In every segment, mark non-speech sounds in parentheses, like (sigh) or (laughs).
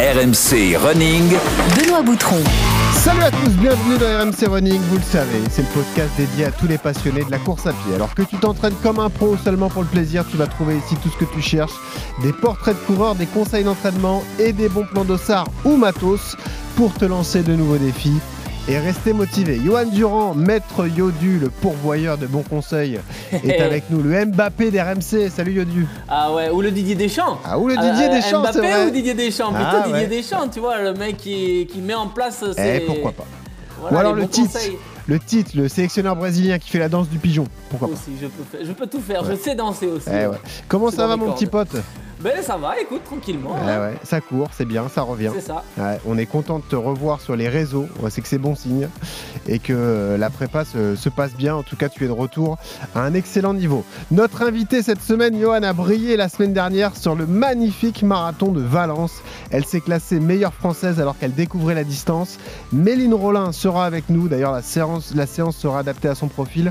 RMC Running. Benoît Boutron. Salut à tous, bienvenue dans RMC Running, vous le savez, c'est le podcast dédié à tous les passionnés de la course à pied. Alors que tu t'entraînes comme un pro seulement pour le plaisir, tu vas trouver ici tout ce que tu cherches, des portraits de coureurs, des conseils d'entraînement et des bons plans d'ossard ou matos pour te lancer de nouveaux défis et rester motivé. Johan Durand, maître Yodu, le pourvoyeur de bons conseils, est (laughs) avec nous. Le Mbappé des RMC. Salut Yodu. Ah ouais, ou le Didier Deschamps. Ah, ou le Didier Euh, Deschamps, Mbappé vrai. ou Didier Deschamps Plutôt Ah, Didier ouais. Deschamps, tu vois, le mec qui, qui met en place Eh, ses... pourquoi pas. voilà, Ou alors le titre, conseils. le titre, le sélectionneur brésilien qui fait la danse du pigeon. Pourquoi pas. Aussi, je peux, je peux tout faire, je sais danser aussi. Eh ouais. Comment ça va mon petit pote? Ben ça va, écoute, tranquillement. Eh hein. ouais, ça court, c'est bien, ça revient. C'est ça. Ouais, on est content de te revoir sur les réseaux, c'est que c'est bon signe et que euh, la prépa se, se passe bien. En tout cas, tu es de retour à un excellent niveau. Notre invité cette semaine, Johan, a brillé la semaine dernière sur le magnifique marathon de Valence. Elle s'est classée meilleure française alors qu'elle découvrait la distance. Méline Rollin sera avec nous. D'ailleurs, la séance, la séance sera adaptée à son profil.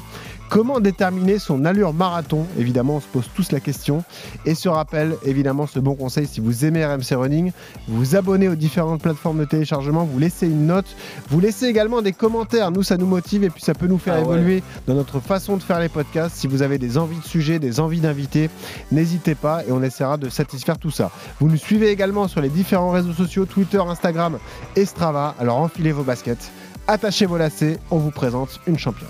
Comment déterminer son allure marathon Évidemment, on se pose tous la question. Et ce rappel, évidemment, ce bon conseil, si vous aimez RMC Running, vous vous abonnez aux différentes plateformes de téléchargement, vous laissez une note, vous laissez également des commentaires. Nous, ça nous motive et puis ça peut nous faire Ah ouais. évoluer dans notre façon de faire les podcasts. Si vous avez des envies de sujets, des envies d'invités, n'hésitez pas et on essaiera de satisfaire tout ça. Vous nous suivez également sur les différents réseaux sociaux, Twitter, Instagram et Strava. Alors enfilez vos baskets, attachez vos lacets, on vous présente une championne.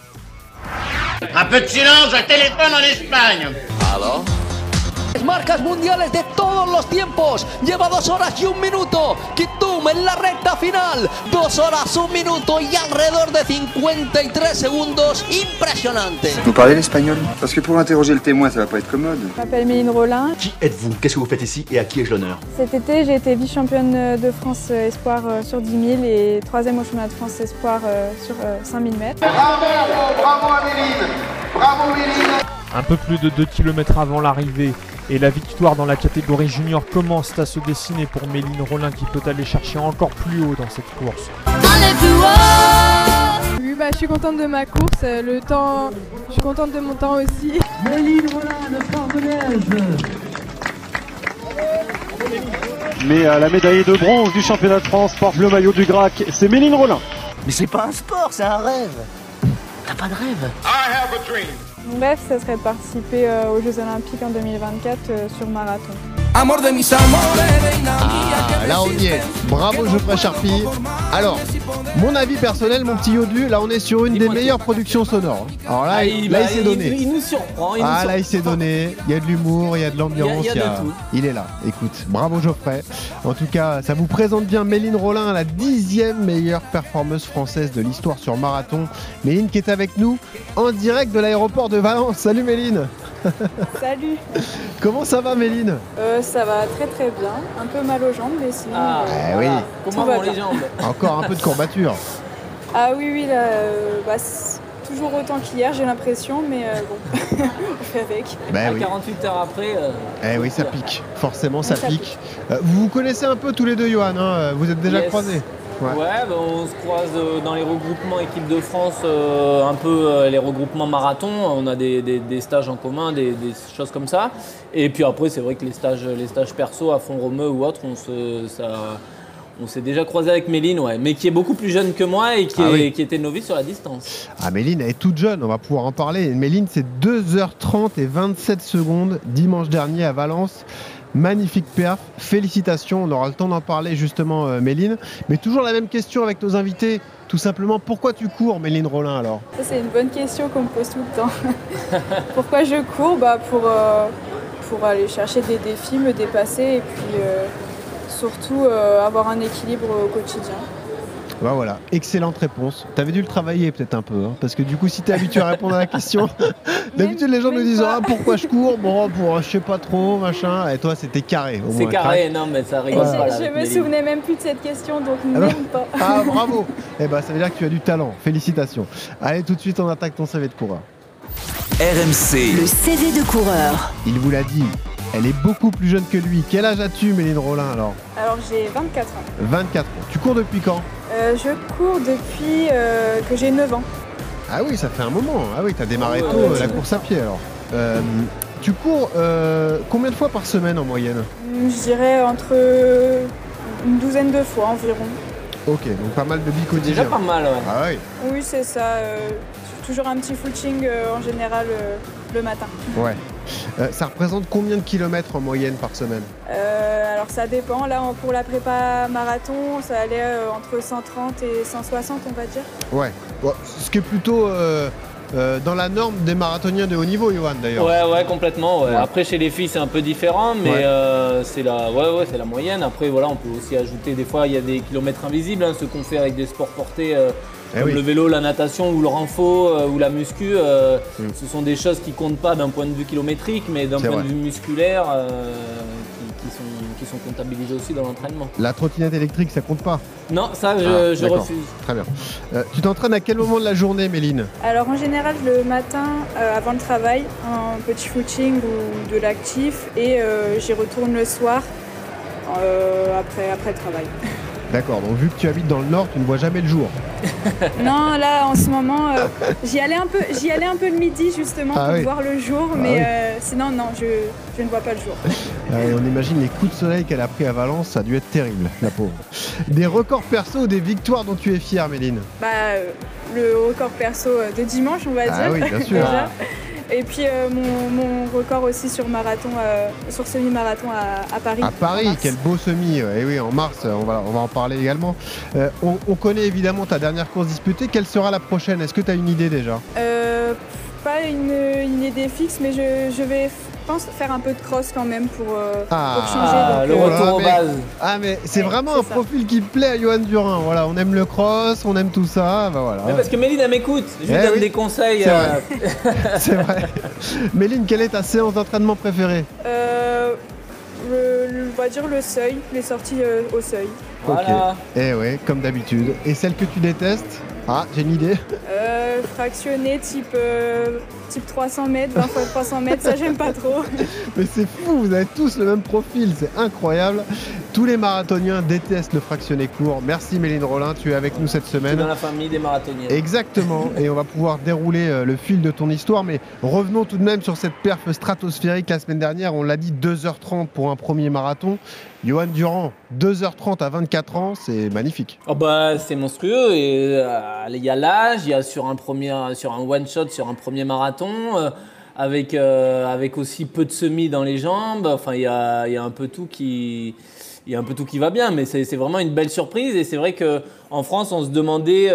Un peu de silence, un téléphone en Espagne. Marcas mundiales de todos los tiempos. Lleva dos horas y un minuto. Kitum en la recta final. Dos horas, un minuto y alrededor de 53 segundos. Impresionante. Vous parlez l'espagnol? Parce que pour interroger le témoin, ça va pas être commode. Je m'appelle Méline Rollin. Qui êtes-vous? Qu'est-ce que vous faites ici et à qui ai-je l'honneur? Cet été, j'ai été vice-championne de France euh, Espoir euh, sur 10 000 et troisième au championnat de France Espoir euh, sur euh, 5 000 mètres. Un peu plus de 2 km avant l'arrivée et la victoire dans la catégorie junior commence à se dessiner pour Méline Rollin qui peut aller chercher encore plus haut dans cette course. Oui, bah, je suis contente de ma course. euh, Le temps, je suis contente de mon temps aussi. (laughs) Mais euh, la médaillée de bronze du championnat de France porte le maillot du Grac, c'est Méline Rollin. Mais c'est pas un sport, c'est un rêve. T'as pas de rêve? Mon rêve, ça serait de participer euh, aux Jeux Olympiques en 2024 euh, sur marathon. Ah, là on y est. Bravo Geoffrey Charpie. Alors, mon avis personnel, mon petit Yodu, là on est sur une des meilleures productions sonores. Alors là, Ah, il, là, il bah, s'est donné. Il, nous surprend. Il nous Ah là il s'est donné, il y a de l'humour, il y a de l'ambiance, Il a- il y a de tout. il est là. Écoute, bravo Geoffrey. En tout cas, ça vous présente bien Méline Rollin, la dixième meilleure performeuse française de l'histoire sur marathon. Méline qui est avec nous en direct de l'aéroport de Valence. Salut Méline. (laughs) Salut Comment ça va Méline Euh, Ça va très très bien. Un peu mal aux jambes, mais sinon. Ah, euh, Eh voilà. oui. Comment vont les jambes (laughs) Encore un peu de courbature. Ah oui, oui, là, euh, bah, toujours autant qu'hier, j'ai l'impression, mais euh, bon, (laughs) on fait avec. Ben À oui. 48 heures après. euh, Eh oui, ça pique. Forcément, ça Ça pique. Euh, vous vous connaissez un peu tous les deux, Johan. hein vous êtes déjà Yes. croisés. Ouais. Bah, on se croise euh, dans les regroupements équipe de France, euh, un peu euh, les regroupements marathon. On a des, des- des stages en commun, des, des choses comme ça. Et puis après, c'est vrai que les stages, les stages perso à fond romeu ou autre, on se, ça, on s'est déjà croisé avec Méline, ouais, mais qui est beaucoup plus jeune que moi et qui, Ah est- oui. qui était novice sur la distance. Ah, Méline, elle est toute jeune. On va pouvoir en parler. Méline, c'est 2h30 et 27 secondes dimanche dernier à Valence. Magnifique perf. Félicitations. On aura le temps d'en parler justement, euh, Méline. Mais toujours la même question avec nos invités. Tout simplement, pourquoi tu cours, Méline Rollin, alors? C'est une bonne question qu'on me pose tout le temps. (laughs) Pourquoi je cours? Bah, pour, euh, pour aller chercher des défis, me dépasser et puis euh, surtout avoir un équilibre au quotidien. Bah voilà, excellente réponse. T'avais dû le travailler peut-être un peu, hein, parce que du coup, si t'es habitué à répondre à la question, (laughs) (laughs) d'habitude les gens nous disent ah pourquoi je cours, bon pour je sais pas trop machin, et toi c'était carré. au C'est carré, non, mais ça rigole je- pas. là, je avec me souvenais même plus de cette question, donc Ah non même pas. Ah (laughs) bravo Eh ben ça veut dire que tu as du talent, félicitations. Allez tout de suite on attaque ton CV de coureur. RMC. Le CV de coureur. Il vous l'a dit, elle est beaucoup plus jeune que lui. Quel âge as-tu Méline Rollin alors Alors j'ai 24 ans. 24 ans. Tu cours depuis quand Euh, je cours depuis euh, que j'ai 9 ans. Ah oui, ça fait un moment. Ah oui, t'as démarré Ouais, tôt ouais, euh, c'est la course à pied alors. Euh, tu cours euh, combien de fois par semaine en moyenne Je dirais entre une douzaine de fois environ. Ok, donc pas mal de billes quotidiennes. Déjà pas mal, ouais. Ah oui. Oui, c'est ça. euh, toujours un petit footing euh, en général euh, le matin. Ouais. Euh, ça représente combien de kilomètres en moyenne par semaine Euh, alors ça dépend. Là, pour la prépa marathon, ça allait euh, entre 130 et 160, on va dire. Ouais. Bon, ce qui est plutôt euh, euh, dans la norme des marathoniens de haut niveau, Johan, d'ailleurs. Ouais, ouais, complètement. ouais. Ouais. Après, chez les filles, c'est un peu différent, mais Ouais. euh, c'est la, ouais, ouais, c'est la moyenne. Après, voilà, on peut aussi ajouter des fois, il y a des kilomètres invisibles, hein, ceux qu'on fait avec des sports portés, euh, Eh comme oui. le vélo, la natation ou le renfo euh, ou la muscu. euh, Mm. Ce sont des choses qui comptent pas d'un point de vue kilométrique, mais d'un point vrai. de vue musculaire, euh, qui, qui sont, qui sont comptabilisés aussi dans l'entraînement. La trottinette électrique, ça compte pas Non, ça, je, Ah, je refuse. Très bien. Euh, tu t'entraînes à quel moment de la journée, Méline? Alors en général, le matin, euh, avant le travail, un petit footing ou de l'actif, et euh, j'y retourne le soir euh, après, après le travail. (laughs) D'accord, donc vu que tu habites dans le nord, tu ne vois jamais le jour. (laughs) Non, là en ce moment, euh, j'y allais un peu, j'y allais un peu le midi justement Ah pour oui. voir le jour, Ah mais oui. euh, sinon non, je, je ne vois pas le jour. (laughs) Euh, on imagine les coups de soleil qu'elle a pris à Valence, ça a dû être terrible, la pauvre. Des records perso ou des victoires dont tu es fière, Méline? Bah, euh, le record perso de dimanche, on va Ah dire. oui, bien (laughs) sûr. déjà. Et puis euh, mon, mon record aussi sur marathon, euh, sur semi-marathon à, à Paris. À Paris, quel beau semi. Et oui, en mars, on va, on va en parler également. Euh, on, on connaît évidemment ta dernière course disputée. Quelle sera la prochaine? Est-ce que tu as une idée déjà? Pas une, une idée fixe, mais je, je vais, pense, faire un peu de cross quand même pour, euh, pour changer. Ah, donc, le euh, retour Voilà, aux mais- bases. Ah, mais c'est Ouais, vraiment un ça. profil qui plaît à Johan Durin. Voilà, on aime le cross, on aime tout ça. Bah voilà. Mais parce que Méline, elle m'écoute. Je lui Eh donne oui. des conseils. C'est euh, (laughs) C'est vrai. Méline, quelle est ta séance d'entraînement préférée euh, le, le- on va dire le seuil, les sorties euh, au seuil. Voilà. Ok. Eh ouais, comme d'habitude. Et celle que tu détestes Ah, j'ai une idée. Euh, fractionné type, euh, type 300 mètres, 20 fois 300 mètres, ça j'aime pas trop. (laughs) Mais c'est fou, vous avez tous le même profil, c'est incroyable. Tous les marathoniens détestent le fractionné court. Merci Méline Rollin, tu es avec nous cette semaine. dans la famille des marathoniens. Exactement, et on va pouvoir dérouler euh, le fil de ton histoire, mais revenons tout de même sur cette perf stratosphérique la semaine dernière, on l'a dit 2h30 pour un premier marathon. Johan Durand, 2h30 à 24 ans, c'est magnifique. Oh bah, c'est monstrueux euh, il y a l'âge, il y a sur un premier, sur un one shot, sur un premier marathon, euh, avec euh, avec aussi peu de semis dans les jambes. Enfin, il y a, un peu tout qui va bien, mais c'est vraiment une belle surprise et c'est vrai que en France, on se demandait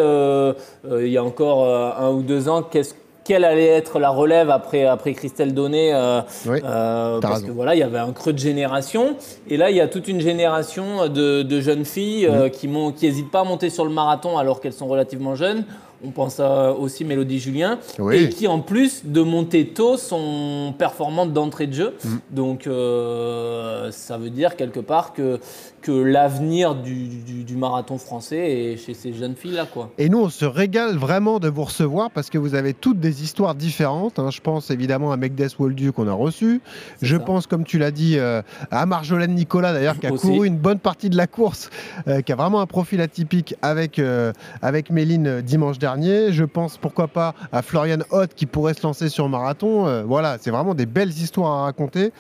il y a encore un ou deux ans qu'est-ce quelle allait être la relève après, après Christelle Donné euh, Oui, euh, parce raison. que voilà, il y avait un creux de génération. Et là, il y a toute une génération de, de jeunes filles euh, qui mon- qui n'hésitent pas à monter sur le marathon alors qu'elles sont relativement jeunes. On pense à aussi Mélodie Julien. Oui. Et qui, en plus de monter tôt, sont performantes d'entrée de jeu. Mm. Donc, euh, ça veut dire quelque part que, que l'avenir du, du- du marathon français est chez ces jeunes filles-là. quoi. Et nous, on se régale vraiment de vous recevoir parce que vous avez toutes des histoires différentes. hein. Je pense évidemment à Megdes Woldu qu'on a reçu. Je ça. pense, comme tu l'as dit, euh, à Marjolaine Nicolas d'ailleurs qui a Aussi. couru une bonne partie de la course, euh, qui a vraiment un profil atypique avec, euh, avec Méline dimanche dernier. Je pense pourquoi pas à Florian Hoth qui pourrait se lancer sur marathon. Voilà, c'est vraiment des belles histoires à raconter.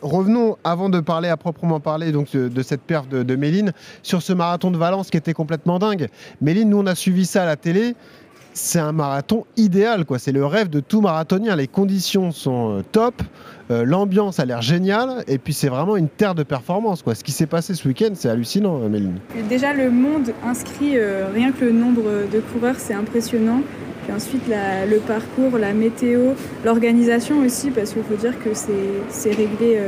Revenons avant de parler à proprement parler donc de, de cette de, Méline sur ce marathon de Valence qui était complètement dingue. Méline, nous on a suivi ça à la télé. C'est un marathon idéal, quoi. C'est le rêve de tout marathonien. Les conditions sont euh, top, euh, l'ambiance a l'air géniale, et puis c'est vraiment une terre de performance, quoi. Ce qui s'est passé ce week-end, c'est hallucinant, euh, Méline. Déjà, le monde inscrit, rien que le nombre de coureurs, c'est impressionnant. Puis ensuite, le parcours, la météo, l'organisation aussi, parce qu'il faut dire que c'est réglé.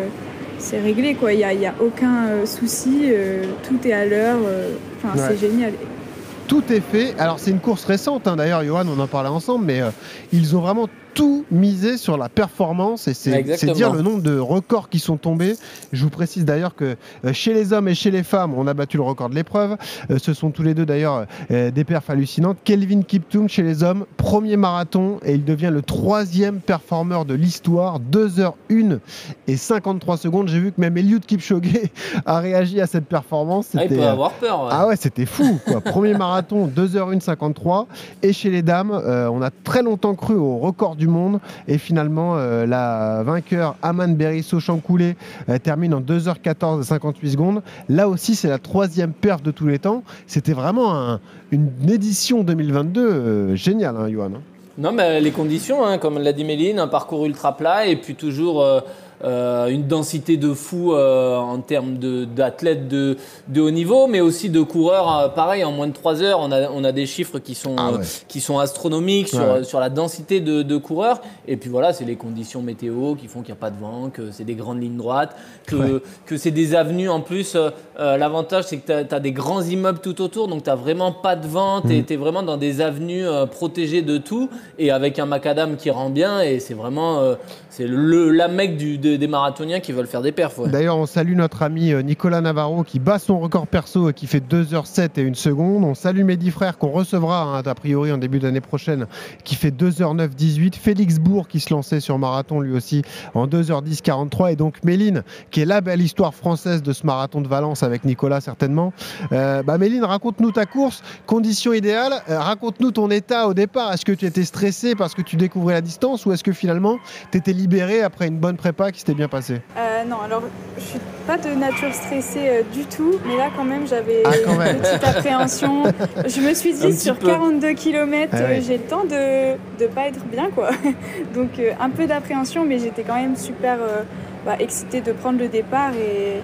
C'est réglé quoi, il n'y a, y a aucun euh, souci, euh, tout est à l'heure, euh, enfin Ouais. c'est génial. Tout est fait. Alors c'est une course récente, hein. d'ailleurs, Johan, on en parlait ensemble, mais euh, ils ont vraiment tout misé sur la performance et c'est dire le nombre de records qui sont tombés. Je vous précise d'ailleurs que euh, chez les hommes et chez les femmes, on a battu le record de l'épreuve. Euh, ce sont tous les deux d'ailleurs euh, des perfs hallucinantes. Kelvin Kiptoum chez les hommes, premier marathon et il devient le troisième performeur de l'histoire, 2h01 et 53 secondes. J'ai vu que même Eliud Kipchoge (laughs) a réagi à cette performance. Ah, il peut avoir peur. ouais. ah ouais, c'était fou. Quoi. Premier marathon, 2h01 53. Et chez les dames, euh, on a très longtemps cru au record du monde. Et finalement, euh, la vainqueur Aman Berisso Chancoulé euh, termine en 2h14 et 58 secondes. Là aussi, c'est la troisième perf de tous les temps. C'était vraiment un- une édition 2022 euh, géniale, hein, Johan. hein. Non, mais les conditions, hein, comme l'a dit Méline, un parcours ultra plat et puis toujours euh, une densité de fou euh, en termes d'athlètes de, de haut niveau, mais aussi de coureurs. euh, pareil, en moins de 3 heures, on a, on a des chiffres qui sont, Ah ouais. qui sont astronomiques sur, Ouais. sur la densité de, de coureurs. Et puis voilà, c'est les conditions météo qui font qu'il n'y a pas de vent, que c'est des grandes lignes droites, que, Ouais. que c'est des avenues en plus. L'avantage, c'est que tu as, des grands immeubles tout autour, donc tu n'as vraiment pas de vent, tu es, Mm. vraiment dans des avenues protégées de tout et avec un macadam qui rend bien. Et c'est vraiment c'est le, la mec du, des- marathoniens qui veulent faire des perfs. D'ailleurs, on salue notre ami euh, Nicolas Navarro qui bat son record perso et qui fait 2h07 et 1 seconde. On salue Mehdi Frère qu'on recevra hein, a priori en début d'année prochaine qui fait 2h09 18. Félix Bourg qui se lançait sur marathon lui aussi en 2h10 43 et donc Méline qui est la belle histoire française de ce marathon de Valence avec Nicolas certainement. Euh, bah Méline, raconte-nous ta course, conditions idéales, Euh, raconte-nous ton état au départ. Est-ce que tu étais stressé parce que tu découvrais la distance ou est-ce que finalement tu étais libéré après une bonne prépa qui s'était bien passée Euh, non, alors je suis pas de nature stressée euh, du tout, mais là quand même j'avais Ah, quand même. une petite appréhension. (laughs) Je me suis dit sur peu. 42 km, Ah ouais. j'ai le temps de de pas être bien quoi. (laughs) Donc euh, un peu d'appréhension, mais j'étais quand même super euh, bah, excitée de prendre le départ et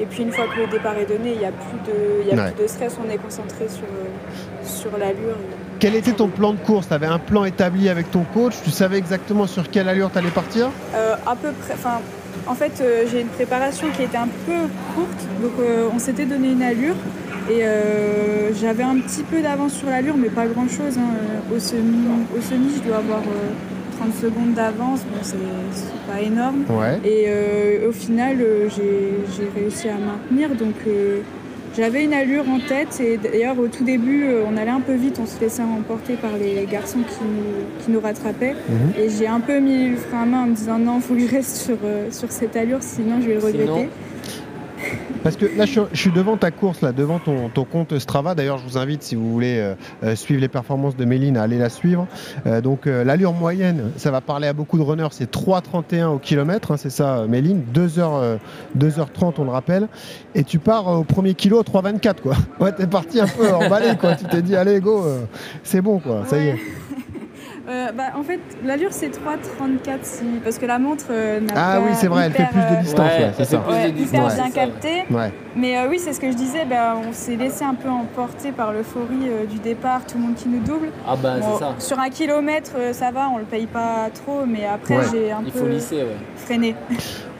et puis une fois que le départ est donné, il n'y a plus de y a Ouais. plus de stress, on est concentré sur euh, sur l'allure. Quel était ton plan de course? Tu avais un plan établi avec ton coach? Tu savais exactement sur quelle allure tu allais partir? Euh, à peu près. Enfin, en fait, euh, j'ai une préparation qui était un peu courte, donc euh, on s'était donné une allure et j'avais un petit peu d'avance sur l'allure, mais pas grand chose. Au, semi, au semi, je dois avoir euh, 30 secondes d'avance, bon, c'est pas énorme. Ouais. Et au final, j'ai j'ai réussi à maintenir, donc. J'avais une allure en tête et d'ailleurs au tout début euh, on allait un peu vite, on se laissait emporter par les garçons qui nous, qui nous rattrapaient Mhm. et j'ai un peu mis le frein à main en me disant non faut que je reste sur, euh, sur cette allure sinon je vais le regretter. Sinon Parce que là, je suis, je suis devant ta course, là, devant ton, ton compte Strava. D'ailleurs, je vous invite, si vous voulez euh, euh, suivre les performances de Méline, à aller la suivre. Euh, donc, euh, l'allure moyenne, ça va parler à beaucoup de runners, c'est 3,31 au kilomètre, hein, c'est ça, euh, Méline. 2h, euh, 2h30, on le rappelle. Et tu pars au premier kilo à 3,24, quoi. (laughs) Ouais, t'es parti un peu emballé, quoi. Tu t'es dit, allez, go, c'est bon, quoi, ça y est. Euh, bah, en fait l'allure c'est 3,34 si... parce que la montre euh, n'a Ah pas oui, c'est vrai, elle fait plus de distance, ouais, c'est ça. Ouais, hyper Ouais. bien capté. Ouais. Mais euh, oui, c'est ce que je disais, bah, on s'est laissé un peu emporter par l'euphorie euh, du départ, tout le monde qui nous double. Ah bah, c'est ça. Sur un kilomètre, euh, ça va, on le paye pas trop, mais après Ouais. j'ai un Il peu faut lisser, ouais. freiné.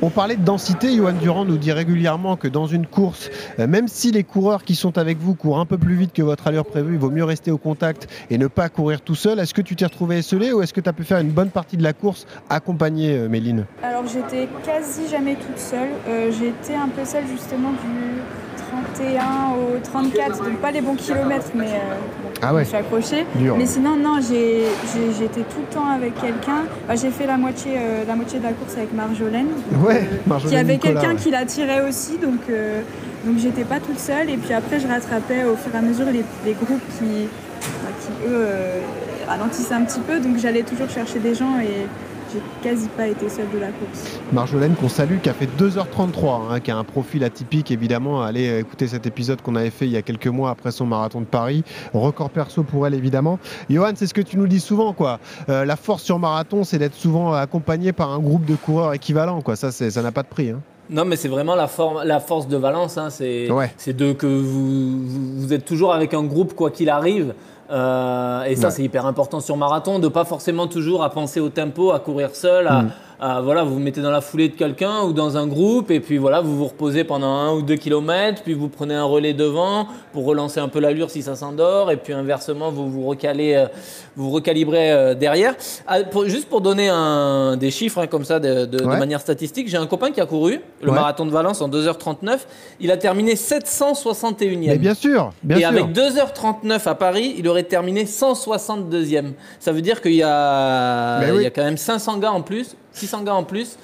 On parlait de densité, Johan Durand nous dit régulièrement que dans une course, même si les coureurs qui sont avec vous courent un peu plus vite que votre allure prévue, il vaut mieux rester au contact et ne pas courir tout seul. Est-ce que tu t'es retrouvé esselé ou est-ce que tu as pu faire une bonne partie de la course accompagnée, euh, Méline Alors j'étais quasi jamais toute seule. Euh, été un peu seule justement du 31 au 34, donc pas les bons kilomètres, mais euh, bon, Ah ouais. je suis accrochée. Dur. Mais sinon, non, j'ai- j'ai- j'étais tout le temps avec quelqu'un. Bah, j'ai fait la moitié, euh, la moitié de la course avec Marjolaine. donc, Ouais, Marjolaine Qui avait Nicolas, quelqu'un ouais. qui la tirait aussi, donc, euh, donc j'étais pas toute seule. Et puis après, je rattrapais au fur et à mesure les, les groupes qui, bah, qui eux, euh, ralentissaient un petit peu. Donc j'allais toujours chercher des gens et j'ai quasi pas été seule de la course. Marjolaine qu'on salue, qui a fait 2h33, hein, qui a un profil atypique évidemment. Allez écouter cet épisode qu'on avait fait il y a quelques mois après son marathon de Paris. Record perso pour elle évidemment. Johan, c'est ce que tu nous dis souvent, quoi. Euh, la force sur marathon, c'est d'être souvent accompagné par un groupe de coureurs équivalents, quoi. Ça, c'est- ça n'a pas de prix. hein. Non, mais c'est vraiment la, forme- la force de Valence. hein. C'est Ouais. de que vous, vous- vous êtes toujours avec un groupe quoi qu'il arrive. Euh, et ça, Ouais. c'est hyper important sur marathon, de pas forcément toujours à penser au tempo, à courir seul, à, Mm. À, voilà, vous vous mettez dans la foulée de quelqu'un ou dans un groupe, et puis voilà, vous vous reposez pendant un ou deux kilomètres, puis vous prenez un relais devant pour relancer un peu l'allure si ça s'endort, et puis inversement, vous vous recalez, euh, vous recalibrez euh, derrière. Ah, pour- juste pour donner un, des chiffres hein, comme ça de, de- de Ouais. manière statistique, j'ai un copain qui a couru le Ouais. marathon de Valence en 2h39, il a terminé 761e. Mais bien sûr, bien et sûr. avec 2h39 à Paris, il aurait terminé 162e. Ça veut dire qu'il y, a... Il y a quand même 500 gars en plus, 600 gars en plus.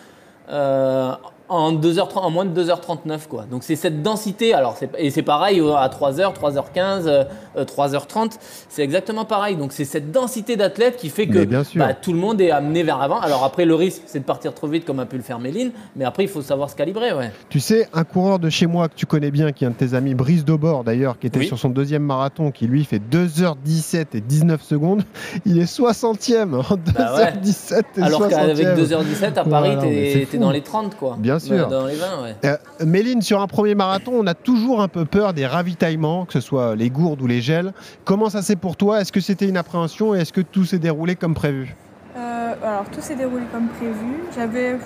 euh, en, 2h30, en moins de 2h39. Quoi. Donc c'est cette densité, alors et c'est pareil euh, à 3h, 3h15, euh, euh, 3h30, c'est exactement pareil. Donc c'est cette densité d'athlètes qui fait que bien sûr. bah, tout le monde est amené vers l'avant. Alors après, le risque, c'est de partir trop vite comme a pu le faire Méline, mais après, il faut savoir se calibrer. Ouais. Tu sais, un coureur de chez moi que tu connais bien, qui est un de tes amis, Brice Daubord d'ailleurs, qui était Oui. sur son deuxième marathon, qui lui fait 2h17 et 19 secondes, il est 60e en 2h17 Bah ouais. et Alors 60e. qu'avec 2h17, à Paris, mais t'es dans les 30, quoi. Bien sûr. Ouais, Dans les 20, ouais. Euh, Méline, sur un premier marathon, on a toujours un peu peur des ravitaillements, que ce soit les gourdes ou les gels. Comment ça c'est pour toi? Est-ce que c'était une appréhension et est-ce que tout s'est déroulé comme prévu? Euh, alors tout s'est déroulé comme prévu. J'avais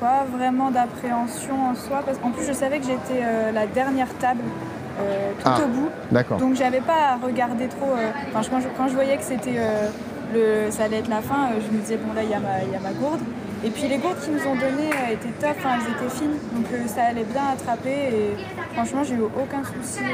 pas vraiment d'appréhension en soi parce qu'en plus je savais que j'étais euh, la dernière table euh, tout Ah, au bout. d'accord. Donc j'avais pas à regarder trop. euh, Enfin quand, je, quand je voyais que c'était euh, le, ça allait être la fin, euh, je me disais bon là y, il y a ma gourde. Et puis les gourdes qu'ils nous ont données euh, étaient top, elles étaient fines, donc euh, ça allait bien attraper et franchement j'ai eu aucun souci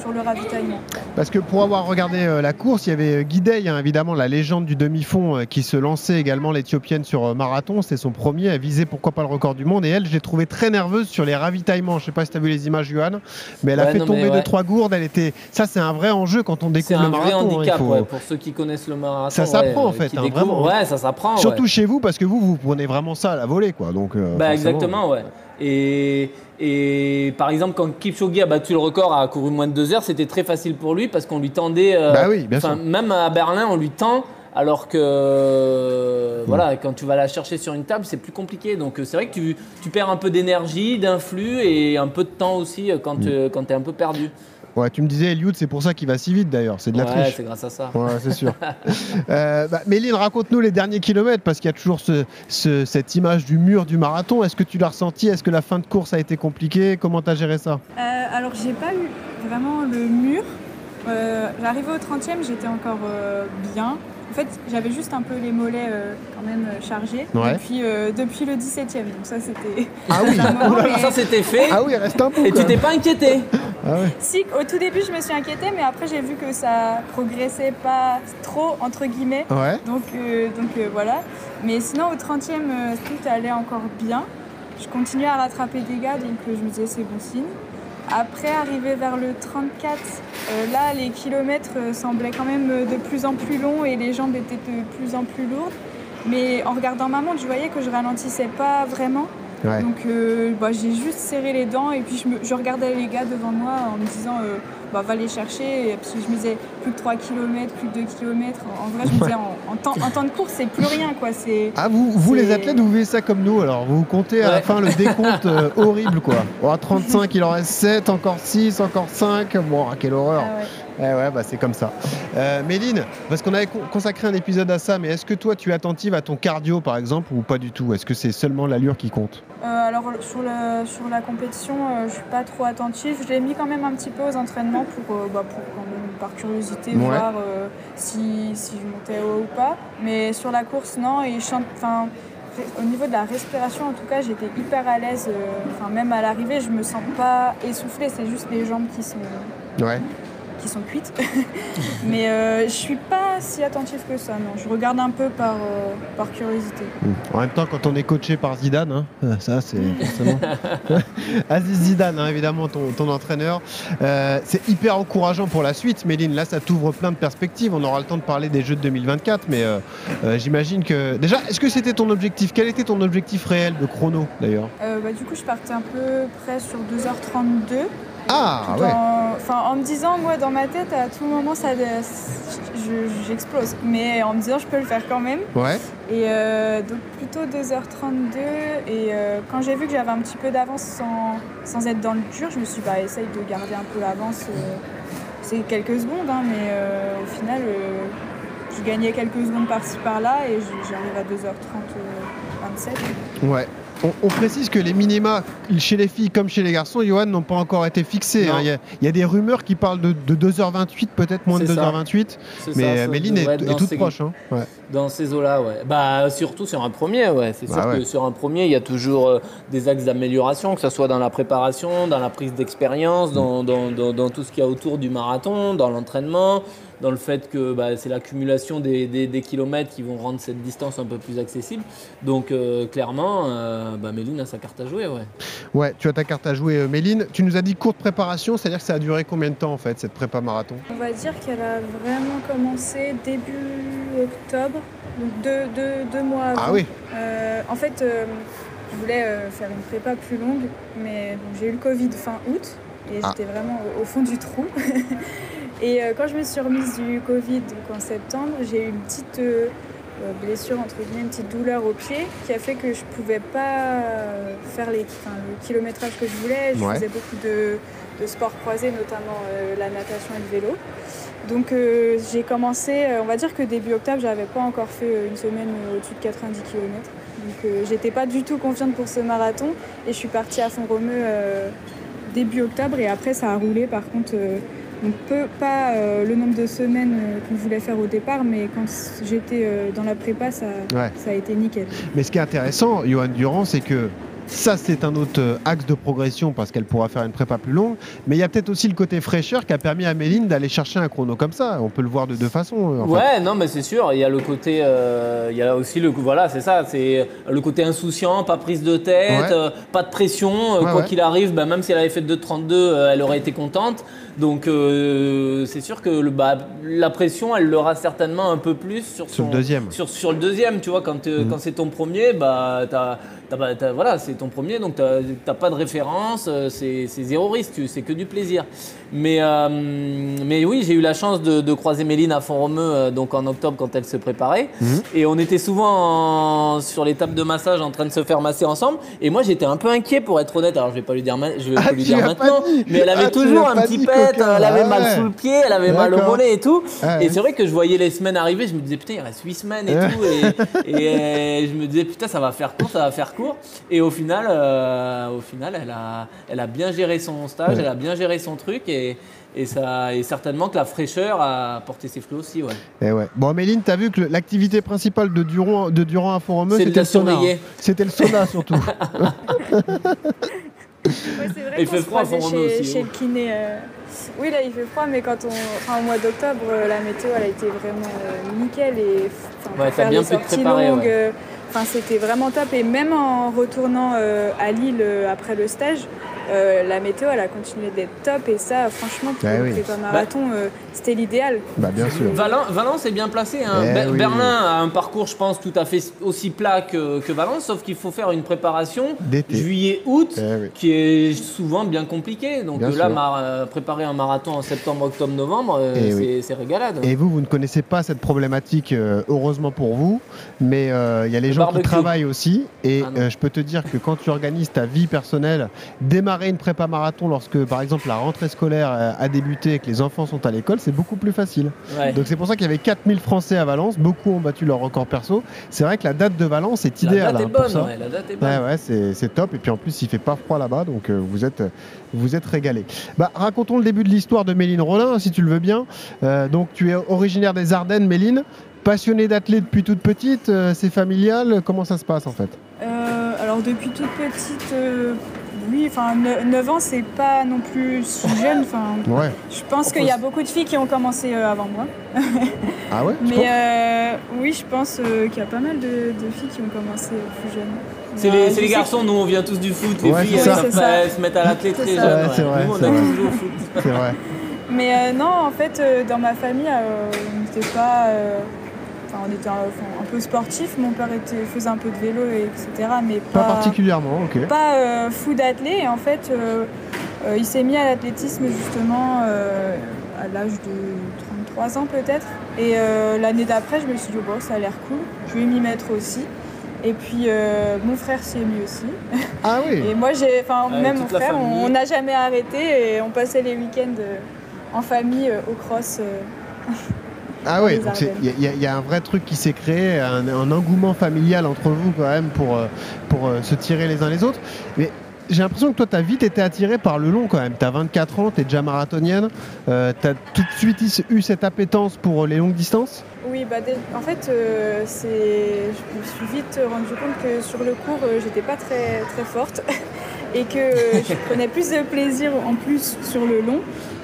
sur le ravitaillement. Parce que pour avoir regardé euh, la course, il y avait euh, Guy Day, hein, évidemment, la légende du demi-fond euh, qui se lançait également, l'éthiopienne sur euh, marathon. C'était son premier à viser pourquoi pas le record du monde. Et elle, je l'ai trouvée très nerveuse sur les ravitaillements. Je sais pas si tu as vu les images, Johan, mais elle a fait non, tomber deux, trois gourdes. Elle était... Ça, c'est un vrai enjeu quand on C'est découvre un le vrai marathon. hein, il handicap faut- ouais, pour ceux qui connaissent le marathon. Ça s'apprend, ouais, en fait, hein, vraiment. Ouais, ça s'apprend. Surtout ouais. chez vous, parce que vous, vous prenez vraiment ça à la volée. Quoi. Donc, euh, Bah, exactement, ouais. Et, et par exemple, quand Kipchoge a battu le record, a couru moins de deux heures, c'était très facile pour lui parce qu'on lui tendait. euh, Bah oui, bien enfin, sûr. Même à Berlin, on lui tend. Alors que euh, voilà, quand tu vas la chercher sur une table, c'est plus compliqué. Donc euh, c'est vrai que tu, tu perds un peu d'énergie, d'influx et un peu de temps aussi euh, quand, tu es un peu perdu. Ouais, tu me disais, Eliud, c'est pour ça qu'il va si vite d'ailleurs. C'est de la Ouais, triche. c'est grâce à ça. Ouais, c'est sûr. (laughs) euh, bah, Méline, raconte-nous les derniers kilomètres parce qu'il y a toujours ce- ce- cette image du mur du marathon. Est-ce que tu l'as ressenti? Est-ce que la fin de course a été compliquée? Comment tu as géré ça? Euh, alors j'ai pas eu vraiment le mur. Euh, J'arrivais au 30e, j'étais encore euh, bien. En fait, j'avais juste un peu les mollets euh, quand même euh, chargés Ouais. depuis, euh, depuis le 17e. Donc ça c'était. Ah oui un moment, mais- Ça c'était fait. Ah oui, reste un. Et tu t'es pas inquiété Ah ouais. Si, au tout début je me suis inquiétée, mais après j'ai vu que ça progressait pas trop entre guillemets. Ouais. Donc, euh, donc euh, voilà. Mais sinon au 30e, euh, tout allait encore bien. Je continuais à rattraper des gars, donc je me disais c'est bon signe. Après, arrivé vers le 34, euh, là, les kilomètres euh, semblaient quand même euh, de plus en plus longs et les jambes étaient de plus en plus lourdes. Mais en regardant ma montre, je voyais que je ralentissais pas vraiment. Ouais. Donc euh, bah, j'ai juste serré les dents et puis je, me- je regardais les gars devant moi en me disant euh, bah, va les chercher. Et puis je me disais plus de 3 km, plus de 2 km. En vrai, je me disais en, en temps, en temps de course, c'est plus rien. quoi. C'est Ah, vous, vous les athlètes, vous vivez ça comme nous. Alors, vous comptez à la fin le décompte (laughs) euh, horrible, quoi. Bon, à 35, il en reste 7, encore 6, encore 5. Bon, ah, quelle horreur. Ah ouais. Eh ouais, bah c'est comme ça. Euh, Méline, parce qu'on avait con- consacré un épisode à ça, mais est-ce que toi tu es attentive à ton cardio par exemple ou pas du tout? Est-ce que c'est seulement l'allure qui compte? Euh, alors sur, le, sur la compétition, euh, je suis pas trop attentive. Je l'ai mis quand même un petit peu aux entraînements pour, euh, bah, pour quand même par curiosité Ouais. voir si, si je montais haut ou pas. Mais sur la course, non. Et je enfin, au niveau de la respiration, en tout cas, j'étais hyper à l'aise. Enfin, même à l'arrivée, je me sens pas essoufflée. C'est juste les jambes qui sont Ouais. Qui sont cuites. (laughs) Mais euh, je suis pas si attentive que ça. Non, je regarde un peu par, euh, par curiosité. En même temps, quand on est coaché par Zidane, hein, (laughs) ça c'est forcément. (laughs) Aziz Zidane, hein, évidemment, ton, ton entraîneur. Euh, c'est hyper encourageant pour la suite, Méline. Là, ça t'ouvre plein de perspectives. On aura le temps de parler des Jeux de 2024, mais j'imagine que. Déjà, est-ce que c'était ton objectif? Quel était ton objectif réel de chrono d'ailleurs? Bah, du coup, je partais un peu près sur 2h32. Ah ouais en, enfin, en me disant, moi, dans ma tête, à tout moment, ça, je- j'explose. Mais en me disant, je peux le faire quand même. Ouais. Et euh, donc, plutôt 2h32. Et euh, quand j'ai vu que j'avais un petit peu d'avance sans, sans être dans le dur, je me suis dit, bah, essaye de garder un peu l'avance. euh, c'est quelques secondes, hein, mais au final, je gagnais quelques secondes par-ci par-là et j'arrive à 2h30, 27. Ouais. On, on précise que les minima chez les filles comme chez les garçons, Johan, n'ont pas encore été fixés. Hein. Il y, a- il y a des rumeurs qui parlent de, de 2h28, peut-être moins de C'est ça. 2h28. C'est Mais ça, est, devrait être est toute ces- proche. hein. Ouais. Dans ces eaux-là, ouais. Bah, surtout sur un premier, ouais. C'est Bah sûr ouais. que sur un premier, il y a toujours euh, des axes d'amélioration, que ce soit dans la préparation, dans la prise d'expérience, dans, dans- dans- dans tout ce qu'il y a autour du marathon, dans l'entraînement, dans le fait que bah, c'est l'accumulation des, des- des kilomètres qui vont rendre cette distance un peu plus accessible. Donc euh, clairement, euh, bah, Méline a sa carte à jouer. Ouais. Ouais, tu as ta carte à jouer, euh, Méline. Tu nous as dit courte préparation, c'est-à-dire que ça a duré combien de temps en fait cette prépa marathon? On va dire qu'elle a vraiment commencé début octobre, donc deux, deux- deux mois avant. Ah oui. Euh, en fait, euh, je voulais euh, faire une prépa plus longue, mais j'ai eu le Covid fin août et Ah. j'étais vraiment au, au fond du trou. (laughs) et euh, quand je me suis remise du Covid donc en septembre, j'ai eu une petite euh, euh, blessure, entre guillemets, une petite douleur au pied qui a fait que je pouvais pas faire les, enfin, le kilométrage que je voulais. Je Ouais. faisais beaucoup de, de sports croisés, notamment euh, la natation et le vélo. Donc euh, j'ai commencé, on va dire que début octobre, j'avais pas encore fait une semaine au-dessus de 90 km. Donc euh, j'étais pas du tout confiante pour ce marathon et je suis partie à fond romeu euh, début octobre et après ça a roulé par contre. Donc peu, pas euh, le nombre de semaines euh, qu'on voulait faire au départ, mais quand j'étais euh, dans la prépa, ça, Ouais. ça a été nickel. Mais ce qui est intéressant, Johan Durand, c'est que ça, c'est un autre axe de progression parce qu'elle pourra faire une prépa plus longue. Mais il y a peut-être aussi le côté fraîcheur qui a permis à Méline d'aller chercher un chrono comme ça. On peut le voir de deux façons. en fait. Ouais, non, mais c'est sûr. Il y a le côté, euh, il y a aussi le, voilà, c'est ça, c'est le côté insouciant, pas prise de tête, Ouais. euh, pas de pression. euh, Ouais, quoi ouais. qu'il arrive, bah, même si elle avait fait 2,32, euh, elle aurait été contente. Donc euh, c'est sûr que le, bah, la pression, elle l'aura certainement un peu plus sur, Sur le son- deuxième. Sur, sur le deuxième, tu vois, quand, euh, Mhm. quand c'est ton premier, bah, t'as- t'as voilà, c'est ton premier, donc t'as t'as pas de référence, euh, c'est c'est zéro risque, c'est que du plaisir. Mais, euh, mais oui, j'ai eu la chance de, de croiser Méline à Font-Romeu euh, donc en octobre quand elle se préparait. Mhm. Et on était souvent en- sur les tables de massage en train de se faire masser ensemble. Et moi j'étais un peu inquiet pour être honnête. Alors je vais pas lui dire, ma- je vais Ah, pas lui dire l'as maintenant, dit. mais elle avait Ah, toujours un petit pet, coquin. elle avait Ah mal sous le pied, elle avait mal au mollet et tout. Ah ouais. Et c'est vrai que je voyais les semaines arriver, je me disais putain il reste 8 semaines et tout. Et, et, euh, je me disais putain ça va faire court, ça va faire court. Et au final, euh, au final elle, a, elle a bien géré son stage, Ouais. elle a bien géré son truc et, et, ça, et certainement que la fraîcheur a porté ses fruits aussi. Ouais. Eh ouais. Bon, Méline, t'as vu que l'activité principale de Durand, de Durand à Font-Romeu, c'était le sauna. hein. C'était le sauna surtout. (laughs) Ouais, c'est vrai Il qu'on fait se froid chez, aussi, chez oh. le kiné. euh. Oui, là il fait froid, mais quand on, enfin, au mois d'octobre, euh, la météo elle a été vraiment euh, nickel et enfin, Ouais, faire bien des pu te sorties préparer, longues, ouais. euh, enfin, c'était vraiment top. Et même en retournant euh, à Lille euh, après le stage, euh, la météo elle a continué d'être top et ça, franchement, pour Ah le oui. prépa marathon, euh, c'était l'idéal. bah, bien sûr. Valence, Valence est bien placé. hein. Eh Ber- oui. Berlin a un parcours, je pense, tout à fait aussi plat que, que Valence, sauf qu'il faut faire une préparation D'été. juillet-août Eh oui. qui est souvent bien compliquée. Donc Bien là, mar- euh, préparer un marathon en septembre, octobre, novembre, Eh c'est régalade. Et vous, vous ne connaissez pas cette problématique, heureusement pour vous, mais euh, il y a les Le gens barbecue. qui travaillent aussi. Et Ah euh, je peux te dire que quand tu organises ta vie personnelle, démarrer une prépa marathon lorsque, par exemple, la rentrée scolaire euh, a débuté et que les enfants sont à l'école, c'est beaucoup plus facile. Ouais. Donc c'est pour ça qu'il y avait 4000 Français à Valence, beaucoup ont battu leur record perso. C'est vrai que la date de Valence est la idéale date est hein, pour bonne, ça. ouais, la date est bonne. Ouais, ouais, c'est top. Et puis en plus, il fait pas froid là-bas, donc euh, vous êtes vous êtes régalés. Bah, racontons le début de l'histoire de Méline Rollin, si tu le veux bien. Euh, donc tu es originaire des Ardennes, Méline. Passionnée d'athlète depuis toute petite, euh, c'est familial. Comment ça se passe en fait? Euh, alors depuis toute petite, euh, oui, enfin 9 ans c'est pas non plus jeune. Enfin, Ouais. je pense qu'il y a beaucoup de filles qui ont commencé euh, avant moi. Ah ouais Mais euh, oui, je pense euh, qu'il y a pas mal de, de filles qui ont commencé plus jeunes. C'est les, garçons, nous on vient tous du foot, les Ouais, filles elles se mettent à l'athlète très C'est jeune. ça. Ouais, c'est vrai, Nous on c'est a joué au foot. C'est vrai. Mais euh, non, en fait, dans ma famille, euh, on n'était pas. Enfin, on était un, enfin, un peu sportif. Mon père était, faisait un peu de vélo, et etc. Mais Pas pas, particulièrement, ok. pas euh, fou d'athlète. Et en fait, euh, euh, il s'est mis à l'athlétisme justement euh, à l'âge de 33 ans peut-être. Et euh, l'année d'après, je me suis dit, bon, ça a l'air cool. Je vais m'y mettre aussi. Et puis euh, mon frère s'y est mis aussi. Ah oui. (laughs) Et moi, j'ai, enfin, Ouais, même mon frère, on n'a jamais arrêté et on passait les week-ends euh, en famille euh, au cross. (laughs) euh. Ah oui, donc il y, a- il y a un vrai truc qui s'est créé, un, un engouement familial entre vous quand même pour, euh, pour euh, se tirer les uns les autres. Mais j'ai l'impression que toi, tu as vite été attiré par le long quand même. Tu as 24 ans, tu es déjà marathonienne. tu as tout de suite eu cette appétence pour les longues distances? Oui, bah, en fait, euh, c'est, je me suis vite rendu compte que sur le cours, euh, j'étais pas très, très forte (laughs) et que euh, je prenais plus de plaisir en plus sur le long.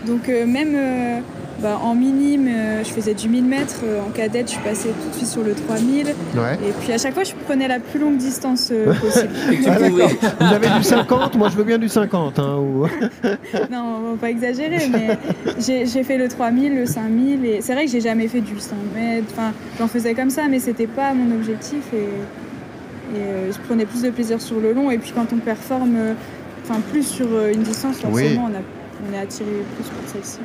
Donc euh, même, euh, bah, en minime, euh, je faisais du 1000 mètres. euh, en cadette, je suis passée tout de suite sur le 3000. Ouais. Et puis à chaque fois, je prenais la plus longue distance euh, possible. (laughs) Ah. Vous avez du 50, moi je veux bien du 50. hein, ou- (laughs) non, on va pas exagérer, mais j'ai fait le 3000, le 5000. Et c'est vrai que j'ai jamais fait du 100 mètres. Enfin, j'en faisais comme ça, mais c'était pas mon objectif. Et, et, je prenais plus de plaisir sur le long. Et puis quand on performe, enfin plus sur une distance, forcément, Oui. on, a, on est attiré plus pour celle-ci.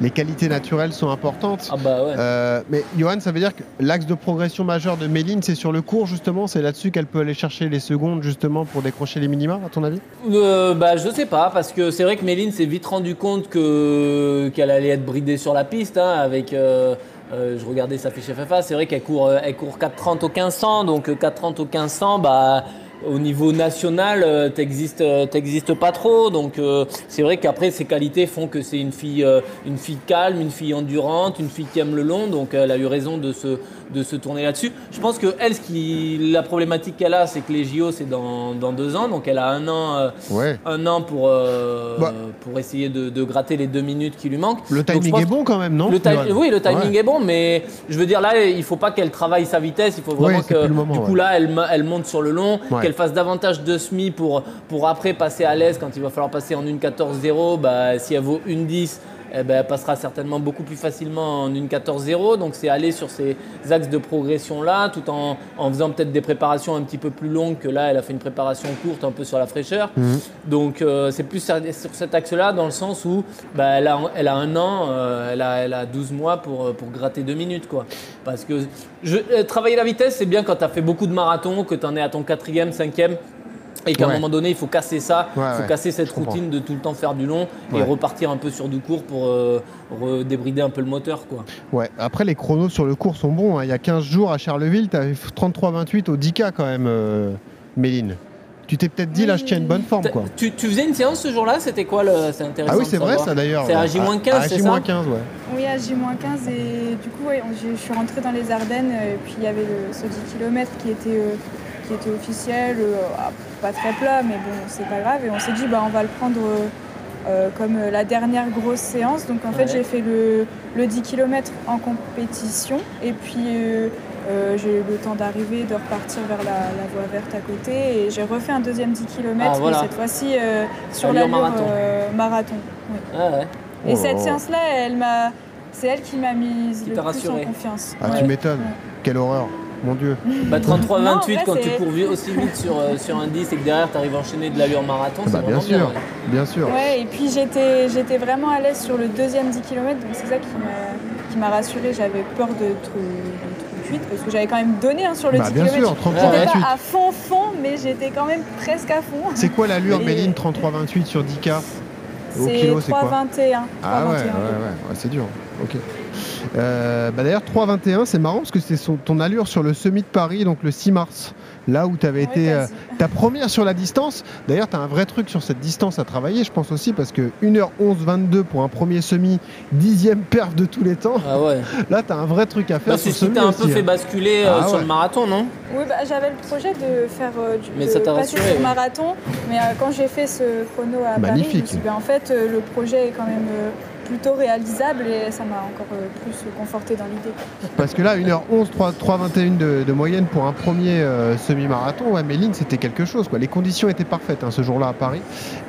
Les qualités naturelles sont importantes. Ah bah ouais. Euh, mais Johan, ça veut dire que l'axe de progression majeur de Méline, c'est sur le cours justement C'est là-dessus qu'elle peut aller chercher les secondes justement pour décrocher les minima, à ton avis? Euh, bah, je sais pas, parce que c'est vrai que Méline s'est vite rendu compte que, qu'elle allait être bridée sur la piste. hein, avec, euh, euh, je regardais sa fiche FFA, c'est vrai qu'elle court, elle court 4,30 au 1500. Donc euh, 4,30 au 1500, bah, au niveau national, euh, t'existes, euh, t'existes pas trop. Donc euh, c'est vrai qu'après, ses qualités font que c'est une fille, euh, une fille calme, une fille endurante, une fille qui aime le long. Donc elle a eu raison de se, de se tourner là-dessus. Je pense que elle, ce qui, la problématique qu'elle a, c'est que les JO, c'est dans, dans deux ans. Donc elle a un an, euh, Ouais. un an pour, Bah. pour essayer de, de gratter les deux minutes qui lui manquent. Le timing est bon quand même, non le oui, le timing Ouais. est bon, mais je veux dire là, il faut pas qu'elle travaille sa vitesse. Il faut vraiment c'est que du coup ouais. là, elle, elle monte sur le long, Ouais. Qu'elle fasse davantage de semi pour après passer à l'aise quand il va falloir passer en 1.14.0. Bah, si elle vaut 1.10. eh ben, elle passera certainement beaucoup plus facilement en 1.14.0. Donc c'est aller sur ces axes de progression là, tout en, en faisant peut-être des préparations un petit peu plus longues que là. Elle a fait une préparation courte, un peu sur la fraîcheur. Mhm. Donc euh, c'est plus sur cet axe-là, dans le sens où bah, elle, a, elle a un an, euh, elle, a, elle a 12 mois pour, euh, pour gratter deux minutes. Quoi. Parce que je, euh, travailler la vitesse, c'est bien quand tu as fait beaucoup de marathons, que tu en es à ton quatrième, cinquième. Et qu'à Ouais. un moment donné, il faut casser ça, il Ouais, faut ouais, casser cette je comprends. routine de tout le temps faire du long Ouais. et repartir un peu sur du court pour euh, redébrider un peu le moteur. Quoi. Ouais, après les chronos sur le cours sont bons. hein. Il y a 15 jours à Charleville, tu avais 33-28 au 10K quand même, euh, Méline. Tu t'es peut-être dit, là, je tiens une bonne forme, quoi. Tu, tu faisais une séance ce jour-là? C'était quoi le... C'est intéressant. Ah oui, c'est vrai, ça d'ailleurs. C'est à ouais. J-15, À- à c'est ça? J-15, ouais. Oui, à J-15 et du coup, ouais, je, suis rentrée dans les Ardennes euh, et puis il y avait le, ce 10 km qui était, euh, qui était officiel, euh, ah, pas très plat, mais bon, c'est pas grave. Et on s'est dit, bah, on va le prendre euh, euh, comme la dernière grosse séance. Donc en fait, Ouais. j'ai fait le, le 10 km en compétition et puis euh, euh, j'ai eu le temps d'arriver, de repartir vers la, la voie verte à côté et j'ai refait un deuxième 10 km, Ah, voilà. mais cette fois-ci euh, sur l'allure marathon. euh, marathon. oui. Ah ouais. Et Oh cette là là. séance-là, elle m'a, c'est elle qui m'a mise Qui le plus en confiance. Ah, Ouais. tu m'étonnes. Quelle horreur. Mon Dieu. Bah, (laughs) 33-28 Non, en vrai, quand tu cours aussi vite sur, euh, sur un 10 et que derrière tu arrives à enchaîner de l'allure marathon, c'est Bah, bien vraiment sûr. bien. ouais. Bien sûr. Ouais, et puis j'étais, j'étais vraiment à l'aise sur le deuxième 10 km, donc c'est ça qui m'a, qui m'a rassurée. J'avais peur de trop, parce que j'avais quand même donné hein, sur le Bah, 10 bien km. sûr, 33, J'étais 28. pas à fond fond, mais j'étais quand même presque à fond. C'est quoi l'allure, Méline, 33-28 sur 10K Au C'est kilo, c'est quoi 3,21. Ah ouais, ouais, 3,21. ouais, ouais, c'est dur. Ok. Euh, bah D'ailleurs, 3,21, c'est marrant parce que c'est ton allure sur le semi de Paris, donc le 6 mars, là où tu avais Ouais, été euh, ta première sur la distance. D'ailleurs, tu as un vrai truc sur cette distance à travailler, je pense aussi, parce que 1h11-22 pour un premier semi, dixième perf de tous les temps. Ah ouais. (laughs) Là, tu as un vrai truc à faire Bah, c'est ce qui t'a un peu aussi, fait hein. basculer euh, Ah sur ouais. le marathon, non? Oui, bah, j'avais le projet de faire euh, du Mais de ça t'a passer rassuré, sur marathon, mais euh, quand j'ai fait ce chrono à Paris, je me Magnifique. suis dit, ben, en fait, euh, le projet est quand même euh, plutôt réalisable et ça m'a encore euh, plus conforté dans l'idée. Parce que là, 1h11, 3, 3,21 de, de moyenne pour un premier euh, semi-marathon, ouais, Méline, c'était quelque chose. Quoi. Les conditions étaient parfaites hein, ce jour-là à Paris.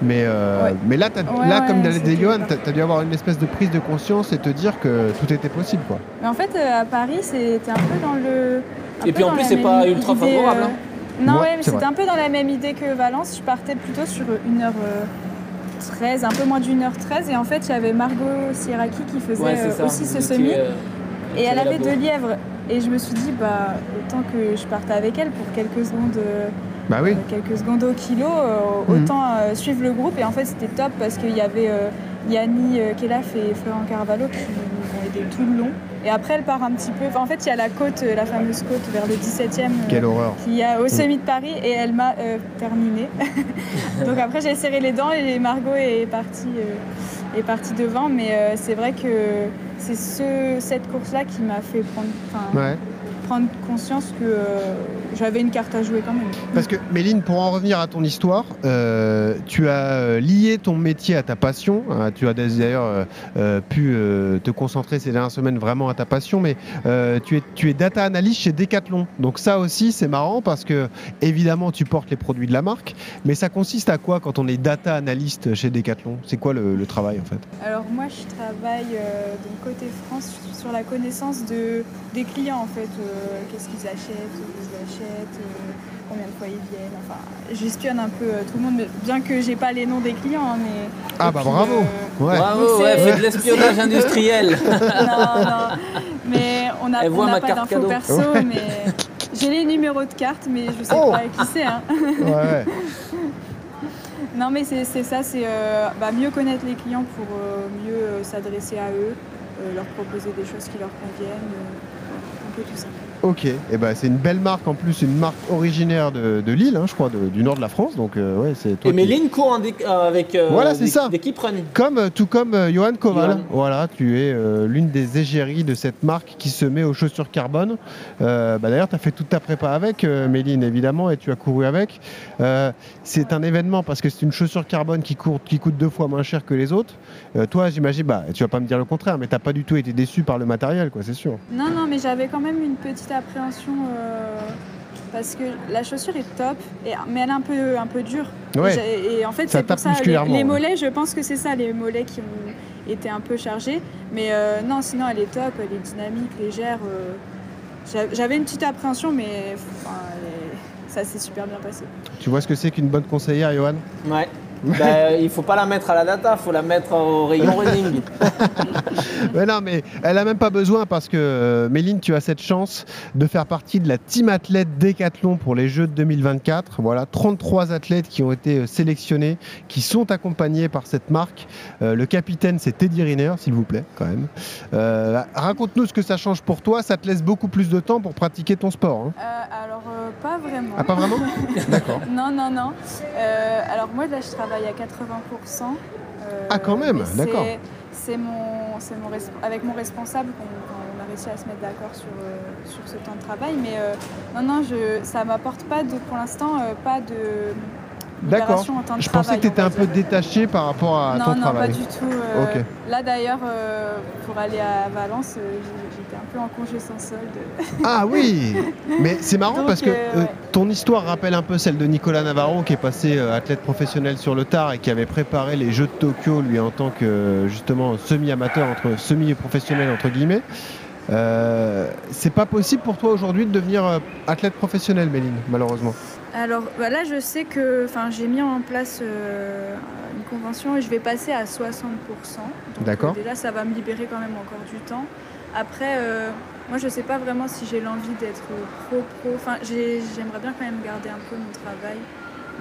Mais, euh, Ouais. mais là, Ouais, là ouais, comme dans les c'était Johan, tu as dû avoir une espèce de prise de conscience et te dire que tout était possible. Quoi. Mais en fait, euh, à Paris, c'était un peu dans le. Et puis en plus, c'est pas ultra idée, favorable, euh, hein. Non, Ouais, ouais, mais c'est c'était un peu dans la même idée que Valence. Je partais plutôt sur 1h13, un peu moins d'une heure 13. Et en fait, j'avais Margot Sieraki qui faisait Ouais, euh, ça. aussi ce semi. euh, Et elle avait deux lièvres. Et je me suis dit, bah, autant que je parte avec elle pour quelques secondes, euh, Bah oui. euh, quelques secondes au kilo, euh, Mhm. autant euh, suivre le groupe. Et en fait, c'était top parce qu'il y avait euh, Yanni euh, Kelaf et Florent Carvalho qui tout le long. Et après, elle part un petit peu. enfin, en fait, il y a la côte, euh, la fameuse côte vers le 17e. euh, Quelle horreur. Qui y a au semi de Paris et elle m'a euh, terminé. (laughs) Donc après, j'ai serré les dents et Margot est partie, euh, est partie devant. Mais euh, c'est vrai que c'est ce, cette course-là qui m'a fait prendre, Ouais. prendre conscience que, j'avais une carte à jouer quand même. Parce que Méline, pour en revenir à ton histoire, euh, tu as euh, lié ton métier à ta passion. hein, tu as d'ailleurs euh, pu euh, te concentrer ces dernières semaines vraiment à ta passion, mais tu, es, tu es data analyst chez Decathlon. Donc ça aussi, c'est marrant parce que évidemment, tu portes les produits de la marque, mais ça consiste à quoi quand on est data analyst chez Decathlon? C'est quoi le, le travail en fait? Alors moi je travaille donc côté France sur la connaissance de, des clients en fait, qu'est-ce qu'ils achètent, euh, combien de fois ils viennent, enfin j'espionne un peu euh, tout le monde, bien que j'ai pas les noms des clients, hein, mais... Ah et bah puis, bravo euh, Ouais. Bravo, ouais, c'est- de l'espionnage industriel. (laughs) non, non, (laughs) mais on n'a pas d'infos perso, Ouais. mais j'ai les numéros de carte, mais je sais Oh. pas qui c'est. Hein. Ouais. (laughs) Non, mais c'est c'est ça, c'est euh, bah, mieux connaître les clients pour euh, mieux euh, s'adresser à eux, euh, leur proposer des choses qui leur conviennent, euh, un peu tout ça. Ok, et ben c'est une belle marque en plus, une marque originaire de, de Lille, hein, je crois, de- du nord de la France. Donc euh, ouais, c'est toi Et qui- Méline court en dé- euh, avec euh, Voilà, c'est des- ça. Comme, euh, tout comme euh, Johan Koval. Johan. Voilà, tu es euh, l'une des égéries de cette marque qui se met aux chaussures carbone. Euh, bah, D'ailleurs, tu as fait toute ta prépa avec, euh, Méline, évidemment, et tu as couru avec. Euh, c'est un événement parce que c'est une chaussure carbone qui, court, qui coûte deux fois moins cher que les autres. Euh, toi, j'imagine, bah, tu vas pas me dire le contraire, mais tu pas du tout été déçu par le matériel, quoi, c'est sûr. Non, non, mais j'avais quand même une petite appréhension euh, parce que la chaussure est top, et, mais elle est un peu, un peu dure. Ouais. Et en fait, Ça c'est pour ça, les, musculairement, les mollets, je pense que c'est ça, les mollets qui ont été un peu chargés. Mais euh, non, sinon, elle est top, elle est dynamique, légère. euh, j'a- j'avais une petite appréhension, mais enfin, elle est- ça s'est super bien passé. Tu vois ce que c'est qu'une bonne conseillère, Johan? Ouais. Bah, il faut pas la mettre à la data, faut la mettre au rayon running. (laughs) Mais non, mais elle a même pas besoin parce que euh, Méline, tu as cette chance de faire partie de la team athlète Décathlon pour les Jeux de 2024. Voilà, 33 athlètes qui ont été euh, sélectionnés, qui sont accompagnés par cette marque. Euh, le capitaine, c'est Teddy Riner, s'il vous plaît, quand même. Euh, Raconte-nous ce que ça change pour toi. Ça te laisse beaucoup plus de temps pour pratiquer ton sport. hein. Euh, alors, euh, pas vraiment. Ah, pas vraiment (laughs) D'accord. Non, non, non. Euh, alors moi, là, je travaille à 80%. euh, Ah, quand même, d'accord. C'est mon, c'est mon avec mon responsable qu'on a réussi à se mettre d'accord sur, euh, sur ce temps de travail. Mais euh, non, non, je, ça m'apporte pas de, pour l'instant, pas de D'accord. Je pensais que tu étais un peu détaché par rapport à non, ton non, travail. pas du tout. euh. Là d'ailleurs, euh, pour aller à Valence, euh, j'étais un peu en congé sans solde. (laughs) Ah oui Mais c'est marrant Donc, parce que ouais. ton histoire rappelle un peu celle de Nicolas Navarro qui est passé athlète professionnel sur le tard et qui avait préparé les Jeux de Tokyo lui en tant que justement semi-amateur, entre semi-professionnel entre guillemets. C'est pas possible pour toi aujourd'hui de devenir athlète professionnel, Méline, malheureusement? Alors bah là, je sais que j'ai mis en place euh, une convention et je vais passer à 60%. Donc, D'accord. déjà, ça va me libérer quand même encore du temps. Après, euh, moi, je sais pas vraiment si j'ai l'envie d'être pro-pro. Enfin, j'ai- j'aimerais bien quand même garder un peu mon travail.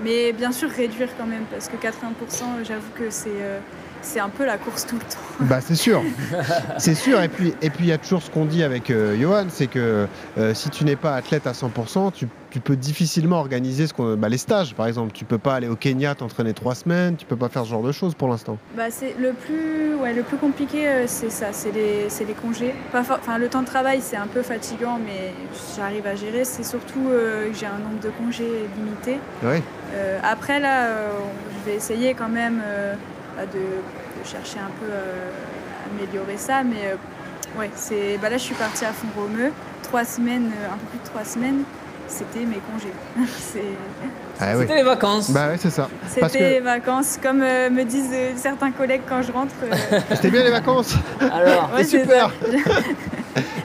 Mais bien sûr, réduire quand même, parce que 80%, j'avoue que c'est euh, c'est un peu la course tout le temps. Bah c'est sûr, (laughs) c'est sûr. Et puis et puis il y a toujours ce qu'on dit avec euh, Johan, c'est que euh, si tu n'es pas athlète à 100%, tu, tu peux difficilement organiser ce qu'on, bah, les stages par exemple. Tu peux pas aller au Kenya t'entraîner trois semaines, tu peux pas faire ce genre de choses pour l'instant. Bah, c'est le plus, ouais, le plus compliqué, euh, c'est ça, c'est les, c'est les congés. Enfin, le temps de travail, c'est un peu fatigant, mais j'arrive à gérer. C'est surtout que j'ai un nombre de congés limité. Oui. Après, là, je vais essayer quand même de, de chercher un peu euh, à améliorer ça, mais euh, ouais, c'est, bah, là, je suis partie à Font-Romeu, trois semaines, euh, un peu plus de trois semaines. C'était mes congés. (laughs) c'est... Ah oui. C'était les vacances. Bah ouais, c'est ça. Parce C'était les vacances, comme euh, me disent euh, certains collègues quand je rentre. euh, c'était bien les vacances. Alors, (laughs) Ouais, super. (laughs)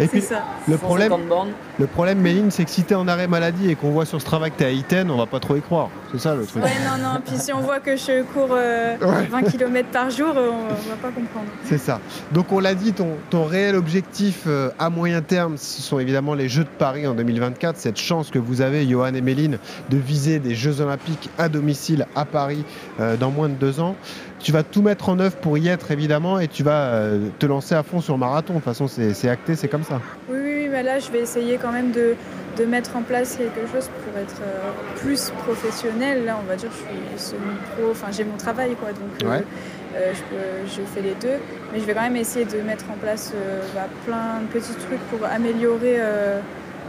Et c'est puis ça. le problème, 150 bornes. le problème, Méline, c'est que si t'es en arrêt maladie et qu'on voit sur ce travail que t'es à Iten, on va pas trop y croire. C'est ça le truc. Ouais, non, non. Puis si on voit que je cours euh, Ouais. 20 km par jour, euh, on, on va pas comprendre. C'est ça. Donc on l'a dit, ton, ton réel objectif euh, à moyen terme, ce sont évidemment les Jeux de Paris en 2024. Cette chance que vous avez, Johan et Méline, de viser des Jeux Olympiques à domicile à Paris euh, dans moins de deux ans. Tu vas tout mettre en œuvre pour y être évidemment et tu vas euh, te lancer à fond sur marathon. De toute façon, c'est c'est acté, c'est comme ça. Oui, oui, oui. Mais là, je vais essayer quand même de, de mettre en place quelque chose pour être euh, plus professionnel. Là, on va dire, je suis semi-pro. Enfin, j'ai mon travail, quoi. Donc, euh, Ouais. euh, je, fais les deux. Mais je vais quand même essayer de mettre en place bah, plein de petits trucs pour améliorer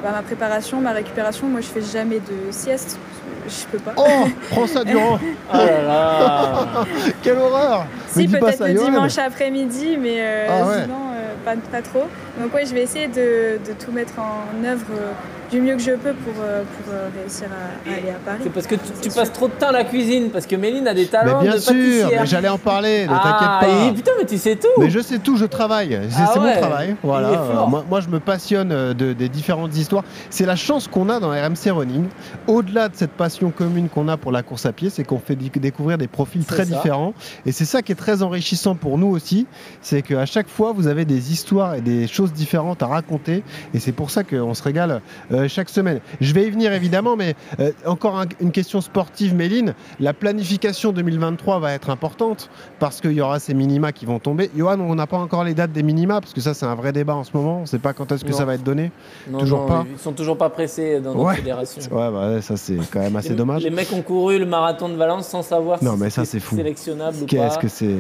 bah, ma préparation, ma récupération, moi je fais jamais de sieste. Je peux pas. Oh, prends ça Durand (laughs) Oh là là (laughs) Quelle horreur Si, peut-être le dimanche après-midi, mais euh, Ah ouais. sinon, euh, pas, pas trop. Donc, ouais, je vais essayer de, de tout mettre en œuvre euh, du mieux que je peux pour, euh, pour euh, réussir à, à aller à Paris. C'est parce que tu, tu passes trop de temps à la cuisine, parce que Méline a des Mais talents bien de sûr, mais j'allais en parler, ne Ah, t'inquiète pas. et putain, mais tu sais tout Mais je sais tout, je travaille. C'est Ah ouais, mon travail. Voilà. Euh, moi, moi, je me passionne euh, de- des différentes histoires. C'est la chance qu'on a dans RMC Running. Au-delà de cette passion commune qu'on a pour la course à pied, c'est qu'on fait découvrir des profils très ça. différents. Et c'est ça qui est très enrichissant pour nous aussi. C'est qu'à chaque fois, vous avez des histoires et des choses différentes à raconter. Et c'est pour ça qu'on se régale euh, chaque semaine. Je vais y venir évidemment, mais euh, encore un- une question sportive, Méline. La planification 2023 va être importante parce qu'il y aura ces minima qui vont tomber. Johan, on n'a pas encore les dates des minima parce que ça, c'est un vrai débat en ce moment. On ne sait pas quand est-ce que Non. ça va être donné. Non, Toujours non, pas Ils sont toujours pas pressés dans notre Ouais. fédération. (laughs) Ouais, bah, ça, c'est quand même assez les, dommage. Les mecs ont couru le marathon de Valence sans savoir Non, si mais ça, c'est fou. sélectionnable ou pas. Qu'est-ce que c'est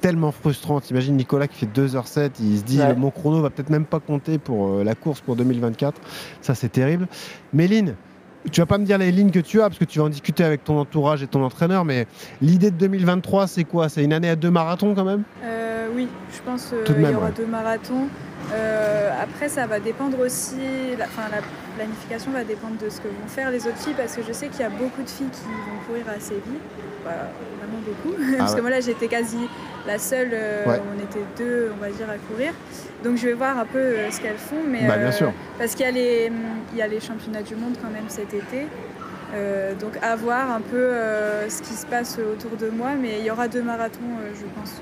tellement frustrant. T'imagines Nicolas qui fait 2h07, il se dit Ouais. mon chrono va peut-être même pas compter pour euh, la course pour 2024. Ça, c'est terrible. Méline, tu vas pas me dire les lignes que tu as parce que tu vas en discuter avec ton entourage et ton entraîneur, mais l'idée de 2023, c'est quoi? C'est une année à deux marathons quand même? Euh, oui, je pense qu'il y même, aura ouais. deux marathons. Euh, après, ça va dépendre aussi, la, enfin, la planification va dépendre de ce que vont faire les autres filles, parce que je sais qu'il y a beaucoup de filles qui vont courir à Séville, Bah, vraiment beaucoup, (laughs) parce que moi là j'étais quasi la seule, euh, Ouais. on était deux, on va dire, à courir. Donc je vais voir un peu euh, ce qu'elles font, mais Bah, bien sûr. parce qu'il y, a les, il y a les championnats du monde quand même cet été. Euh, donc à voir un peu euh, ce qui se passe autour de moi, mais il y aura deux marathons, euh, je pense.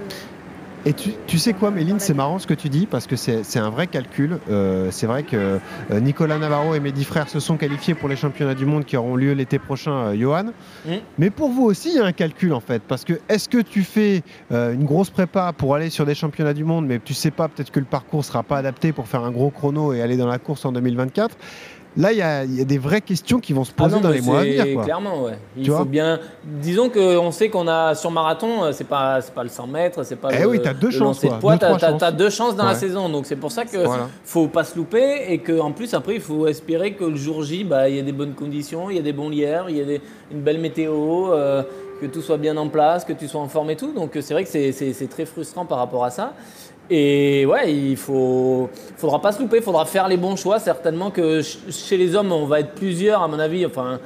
Et tu, tu sais quoi, Méline, c'est marrant ce que tu dis parce que c'est un vrai calcul. Euh, c'est vrai que euh, Nicolas Navarro et mes dix frères se sont qualifiés pour les championnats du monde qui auront lieu l'été prochain, euh, Johan. Mm. Mais pour vous aussi, il y a un calcul en fait. Parce que est-ce que tu fais euh, une grosse prépa pour aller sur des championnats du monde, mais tu sais pas, peut-être que le parcours sera pas adapté pour faire un gros chrono et aller dans la course en 2024 Là, il y, a- il y a des vraies questions qui vont se Ah poser non, dans les mois à venir. quoi. Clairement, ouais. Il Tu faut bien. Disons qu'on sait qu'on a sur marathon, euh, c'est pas, c'est pas le 100 mètres, c'est pas Eh le, oui, t'as deux Deux, t'as- chances. t'as deux chances dans la saison. Donc c'est pour ça que Voilà. faut pas se louper et qu'en plus après il faut espérer que le jour J, bah, il y a des bonnes conditions, il y a des bons lières, il y a des- une belle météo. euh, que tout soit bien en place, que tu sois en forme et tout. Donc c'est vrai que c'est très frustrant par rapport à ça. Et ouais, il faut, faudra pas se louper, il faudra faire les bons choix. Certainement que ch- chez les hommes, on va être plusieurs, à mon avis. Enfin,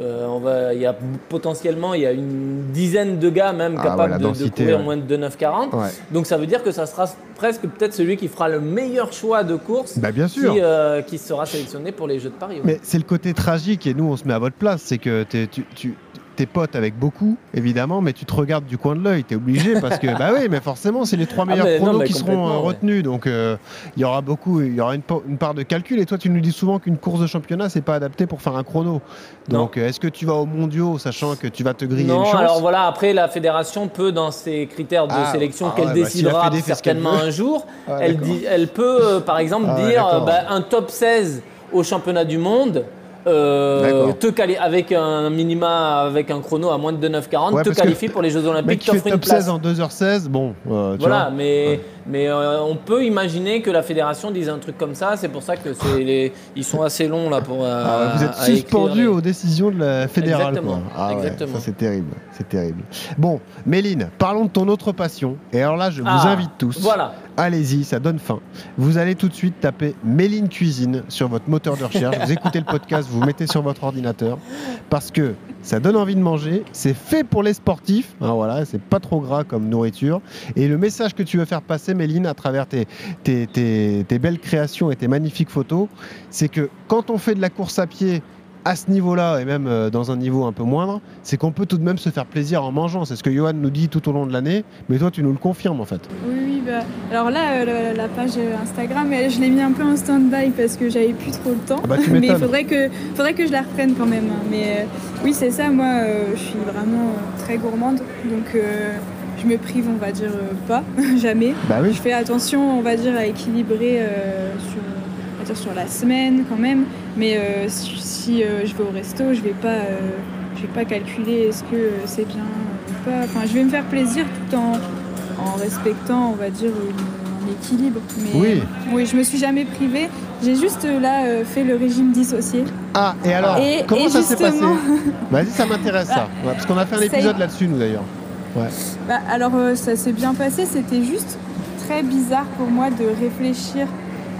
euh, on va, il y a potentiellement, il y a une dizaine de gars même Ah capables ouais, de- courir ouais. moins de 2,940. Ouais. Donc ça veut dire que ça sera presque peut-être celui qui fera le meilleur choix de course Bah, bien sûr. Qui, euh, qui sera sélectionné pour les Jeux de Paris. Mais c'est le côté tragique et nous on se met à votre place, c'est que tu, tu t'es potes avec beaucoup évidemment, mais tu te regardes du coin de l'œil, t'es obligé parce que bah oui, mais forcément c'est les trois Ah, meilleurs non, mais qui seront euh, ouais. retenus, donc euh, il y aura beaucoup, il y aura une, pa- une part de calcul. Et toi tu nous dis souvent qu'une course de championnat c'est pas adapté pour faire un chrono. Donc euh, est-ce que tu vas aux mondiaux sachant que tu vas te griller Non, une chance alors voilà, après la fédération peut, dans ses critères de Ah, sélection ah qu'elle ouais, bah, si décidera qu'elle certainement un jour, (laughs) Ah, elle, d'accord. dit, elle peut euh, par exemple Ah dire euh, bah, un top 16 au championnat du monde. Euh, te quali- avec un minima, avec un chrono à moins de 2,940, Ouais, te qualifie pour les Jeux Olympiques, qui fait t'offre une top place. 16 en 2h16, bon, euh, tu Voilà, vois. mais, mais euh, on peut imaginer que la fédération dise un truc comme ça. C'est pour ça que c'est les, ils sont assez longs là pour. Ah vous êtes suspendu les- aux décisions de la fédérale. Exactement, quoi. Ah ouais, exactement. ça c'est terrible, c'est terrible. Bon, Méline, parlons de ton autre passion. Et alors là, je vous Ah, invite tous. Voilà. Allez-y, ça donne faim. Vous allez tout de suite taper Méline Cuisine sur votre moteur de recherche. vous écoutez le podcast, vous mettez sur votre ordinateur parce que ça donne envie de manger. C'est fait pour les sportifs. hein, voilà, c'est pas trop gras comme nourriture. Et le message que tu veux faire passer, Méline, à travers tes, belles créations et tes magnifiques photos, c'est que quand on fait de la course à pied à ce niveau-là, et même euh, dans un niveau un peu moindre, c'est qu'on peut tout de même se faire plaisir en mangeant. C'est ce que Johan nous dit tout au long de l'année, mais toi tu nous le confirmes en fait. Oui, oui, bah, alors là, euh, la, la page euh, Instagram, je l'ai mis un peu en stand-by parce que j'avais plus trop le temps. Ah bah, tu mais il faudrait que, faudrait que je la reprenne quand même. hein. Mais euh, oui, c'est ça, moi, je suis vraiment très gourmande. Donc, je me prive, on va dire, euh, pas, (laughs) jamais. Bah oui. Je fais attention, on va dire, à équilibrer euh, sur, on va dire, sur la semaine quand même. Mais euh, si, si, euh, je vais au resto, je vais pas, euh, je vais pas calculer est-ce que c'est bien ou pas. Enfin, je vais me faire plaisir tout en, en respectant, on va dire, un l'équilibre. Mais Oui. oui, je me suis jamais privée. J'ai juste là fait le régime dissocié. Ah, et alors, Et- comment et ça s'est passé (laughs) Vas-y, ça m'intéresse ça. Ouais, parce qu'on a fait un épisode là-dessus, nous d'ailleurs. Ouais. Bah, alors ça s'est bien passé, c'était juste très bizarre pour moi de réfléchir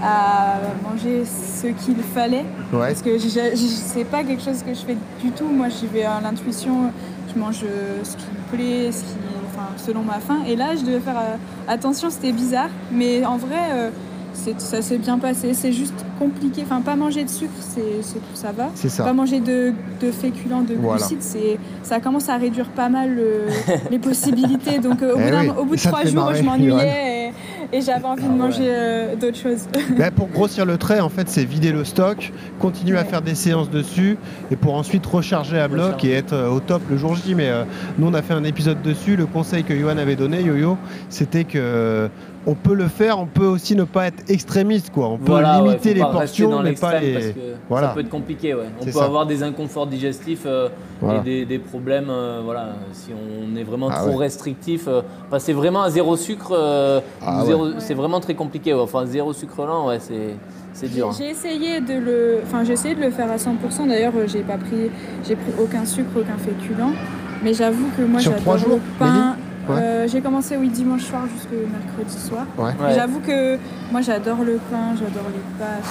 à manger ce qu'il fallait. Ouais. Parce que c'est pas quelque chose que je fais du tout. Moi j'y vais à l'intuition, je mange euh, ce qui me plaît, ce qui, enfin, selon ma faim. Et là je devais faire euh, attention, c'était bizarre. Mais en vrai, euh, ça s'est bien passé. C'est juste compliqué. Enfin, pas manger de sucre, c'est, ça va. Ça. Pas manger de, de féculents, de glucides, ça commence à réduire pas mal les (laughs) possibilités. Donc au, Eh bout d'un- oui, au bout de trois jours, marrer, je m'ennuyais et, j'avais envie de manger euh, d'autres choses. (laughs) Ben, pour grossir le trait, en fait, c'est vider le stock, continuer à faire des séances dessus, et pour ensuite recharger à bloc et être euh, au top le jour J. Mais euh, nous, on a fait un épisode dessus. Le conseil que Johan avait donné, Yo-Yo, c'était que euh, on peut le faire, on peut aussi ne pas être extrémiste, quoi. On peut Voilà, limiter les portions, dans mais pas l'extrême les. parce que Voilà. Ça peut être compliqué, ouais. On peut ça. avoir des inconforts digestifs euh, Voilà. et des, des problèmes, euh, voilà, si on est vraiment Ah trop ouais. restrictif. euh, passer vraiment à zéro sucre, euh, Ah c'est vraiment très compliqué. ouais. Enfin, zéro sucre lent, ouais, c'est c'est dur. J'ai essayé de le, enfin j'ai essayé de le faire à 100%. D'ailleurs, j'ai pas pris, j'ai pris aucun sucre, aucun féculent. Mais j'avoue que moi j'adore le pain. Ouais. Euh, j'ai commencé oui dimanche soir jusqu'au mercredi soir. Ouais. Et Ouais. J'avoue que moi j'adore le pain, j'adore les pâtes.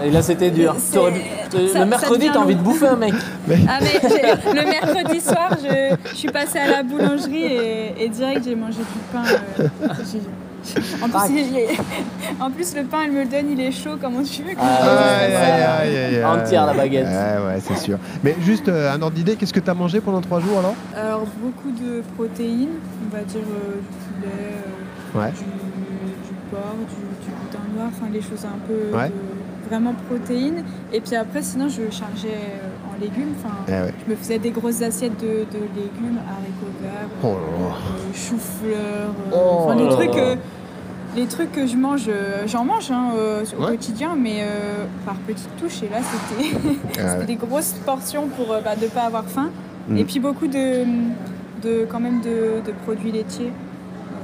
euh, Et là, c'était dur. Le mercredi, t'as envie de bouffer un mec. (laughs) Ah mais le mercredi soir, je, je suis passée à la boulangerie et, et direct j'ai mangé du pain. euh, (laughs) en, plus, Crac. il est- (laughs) en plus, le pain, elle me le donne, il est chaud. Comment tu veux Ah, aïe. Entière, la baguette. Ouais, ouais, c'est sûr. Mais juste euh, un ordre d'idée, qu'est-ce que tu as mangé pendant trois jours alors? Alors, beaucoup de protéines, on va dire euh, du poulet, euh, Ouais. du, du porc, du, du boudin noir, enfin les choses un peu Ouais. de- vraiment protéines. Et puis après, sinon, je chargeais euh, légumes. Enfin, Eh ouais. je me faisais des grosses assiettes de, de légumes, haricots verts, Oh euh, chou-fleur, euh, Oh les trucs. euh, les trucs que je mange, euh, j'en mange hein, au Ouais. quotidien, mais par petites touches. Et là, c'était Ah (laughs) ouais. des grosses portions pour euh, bah, ne pas avoir faim. Mm. Et puis beaucoup de, de quand même de, de produits laitiers.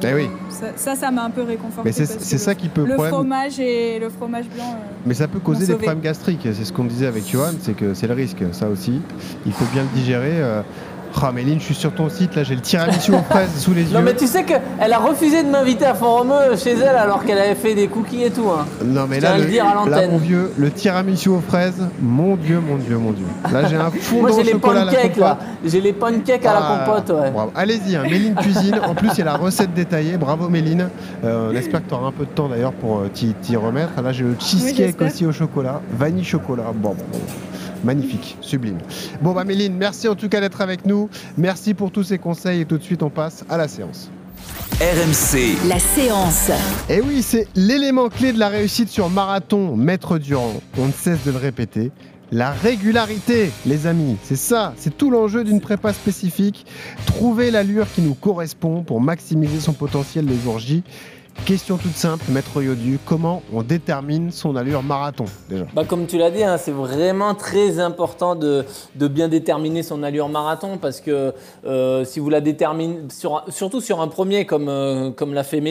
Eh oui. Ça, ça, m'a un peu réconforté. Mais c'est ça le- qui peut Le problème. fromage et le fromage blanc. euh, Mais ça peut causer des problèmes gastriques. C'est ce qu'on disait avec Johan, c'est que c'est le risque, ça aussi. Il faut bien le digérer. euh. Ah, Méline, je suis sur ton site, là j'ai le tiramisu aux fraises sous les yeux. Non, mais tu sais qu'elle a refusé de m'inviter à Font-Romeu chez elle alors qu'elle avait fait des cookies et tout. Hein. Non mais Je là, le le, dire à l'antenne. mon vieux, le tiramisu aux fraises, mon dieu, mon dieu, mon dieu. Là j'ai un Moi, fondant au j'ai les pancakes là. J'ai les pancakes à la Ah, compote, ouais. bravo. Allez-y, hein, Méline Cuisine. En plus, il y a la recette détaillée. Bravo Méline. Euh, on espère que tu auras un peu de temps d'ailleurs pour euh, t'y remettre. Là, j'ai le cheesecake aussi au chocolat. Vanille chocolat. Bon, bon, bon. Magnifique, sublime. Bon, bah Méline, merci en tout cas d'être avec nous. Merci pour tous ces conseils et tout de suite, on passe à la séance. RMC, La séance. Et oui, c'est l'élément clé de la réussite sur marathon, Maître Durand. On ne cesse de le répéter. La régularité, les amis, c'est ça, c'est tout l'enjeu d'une prépa spécifique. Trouver l'allure qui nous correspond pour maximiser son potentiel les jours J. Question toute simple, Maître Yodu, comment on détermine son allure marathon déjà? Bah, comme tu l'as dit, hein, c'est vraiment très important de, bien déterminer son allure marathon parce que euh, si vous la déterminez, sur, surtout sur un premier comme, euh, l'a fait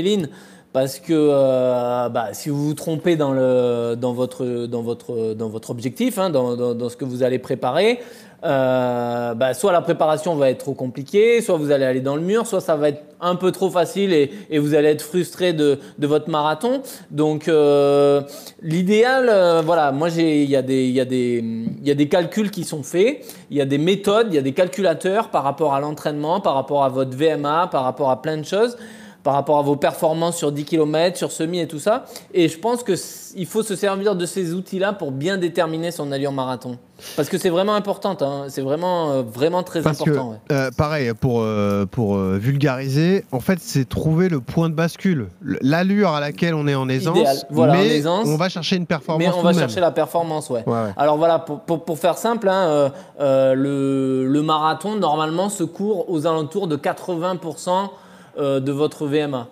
parce que euh, bah, si vous vous trompez dans, votre, dans, votre, dans votre objectif, hein, dans ce que vous allez préparer, euh, bah, soit la préparation va être trop compliquée, soit vous allez aller dans le mur, soit ça va être un peu trop facile et, vous allez être frustré de, votre marathon. Donc euh, l'idéal, euh, voilà, moi il y, a des- y, a des- il y a des calculs qui sont faits, il y a des méthodes, il y a des calculateurs par rapport à l'entraînement, par rapport à votre VMA, par rapport à plein de choses par rapport à vos performances sur 10 km, sur semi et tout ça. Et je pense qu'il faut se servir de ces outils-là pour bien déterminer son allure marathon. Parce que c'est vraiment important, hein. c'est vraiment, euh, vraiment très Parce important. ouais. euh, pareil, pour, euh, pour euh, vulgariser, en fait, c'est trouver le point de bascule, l'allure à laquelle on est en aisance, Idéal. Voilà, en mais aisance. on va chercher une performance. Mais on va même. chercher la performance, ouais. Ouais, ouais. Alors voilà, pour, pour- pour faire simple, hein, euh, euh, le, le marathon, normalement, se court aux alentours de 80% euh, de votre VMA.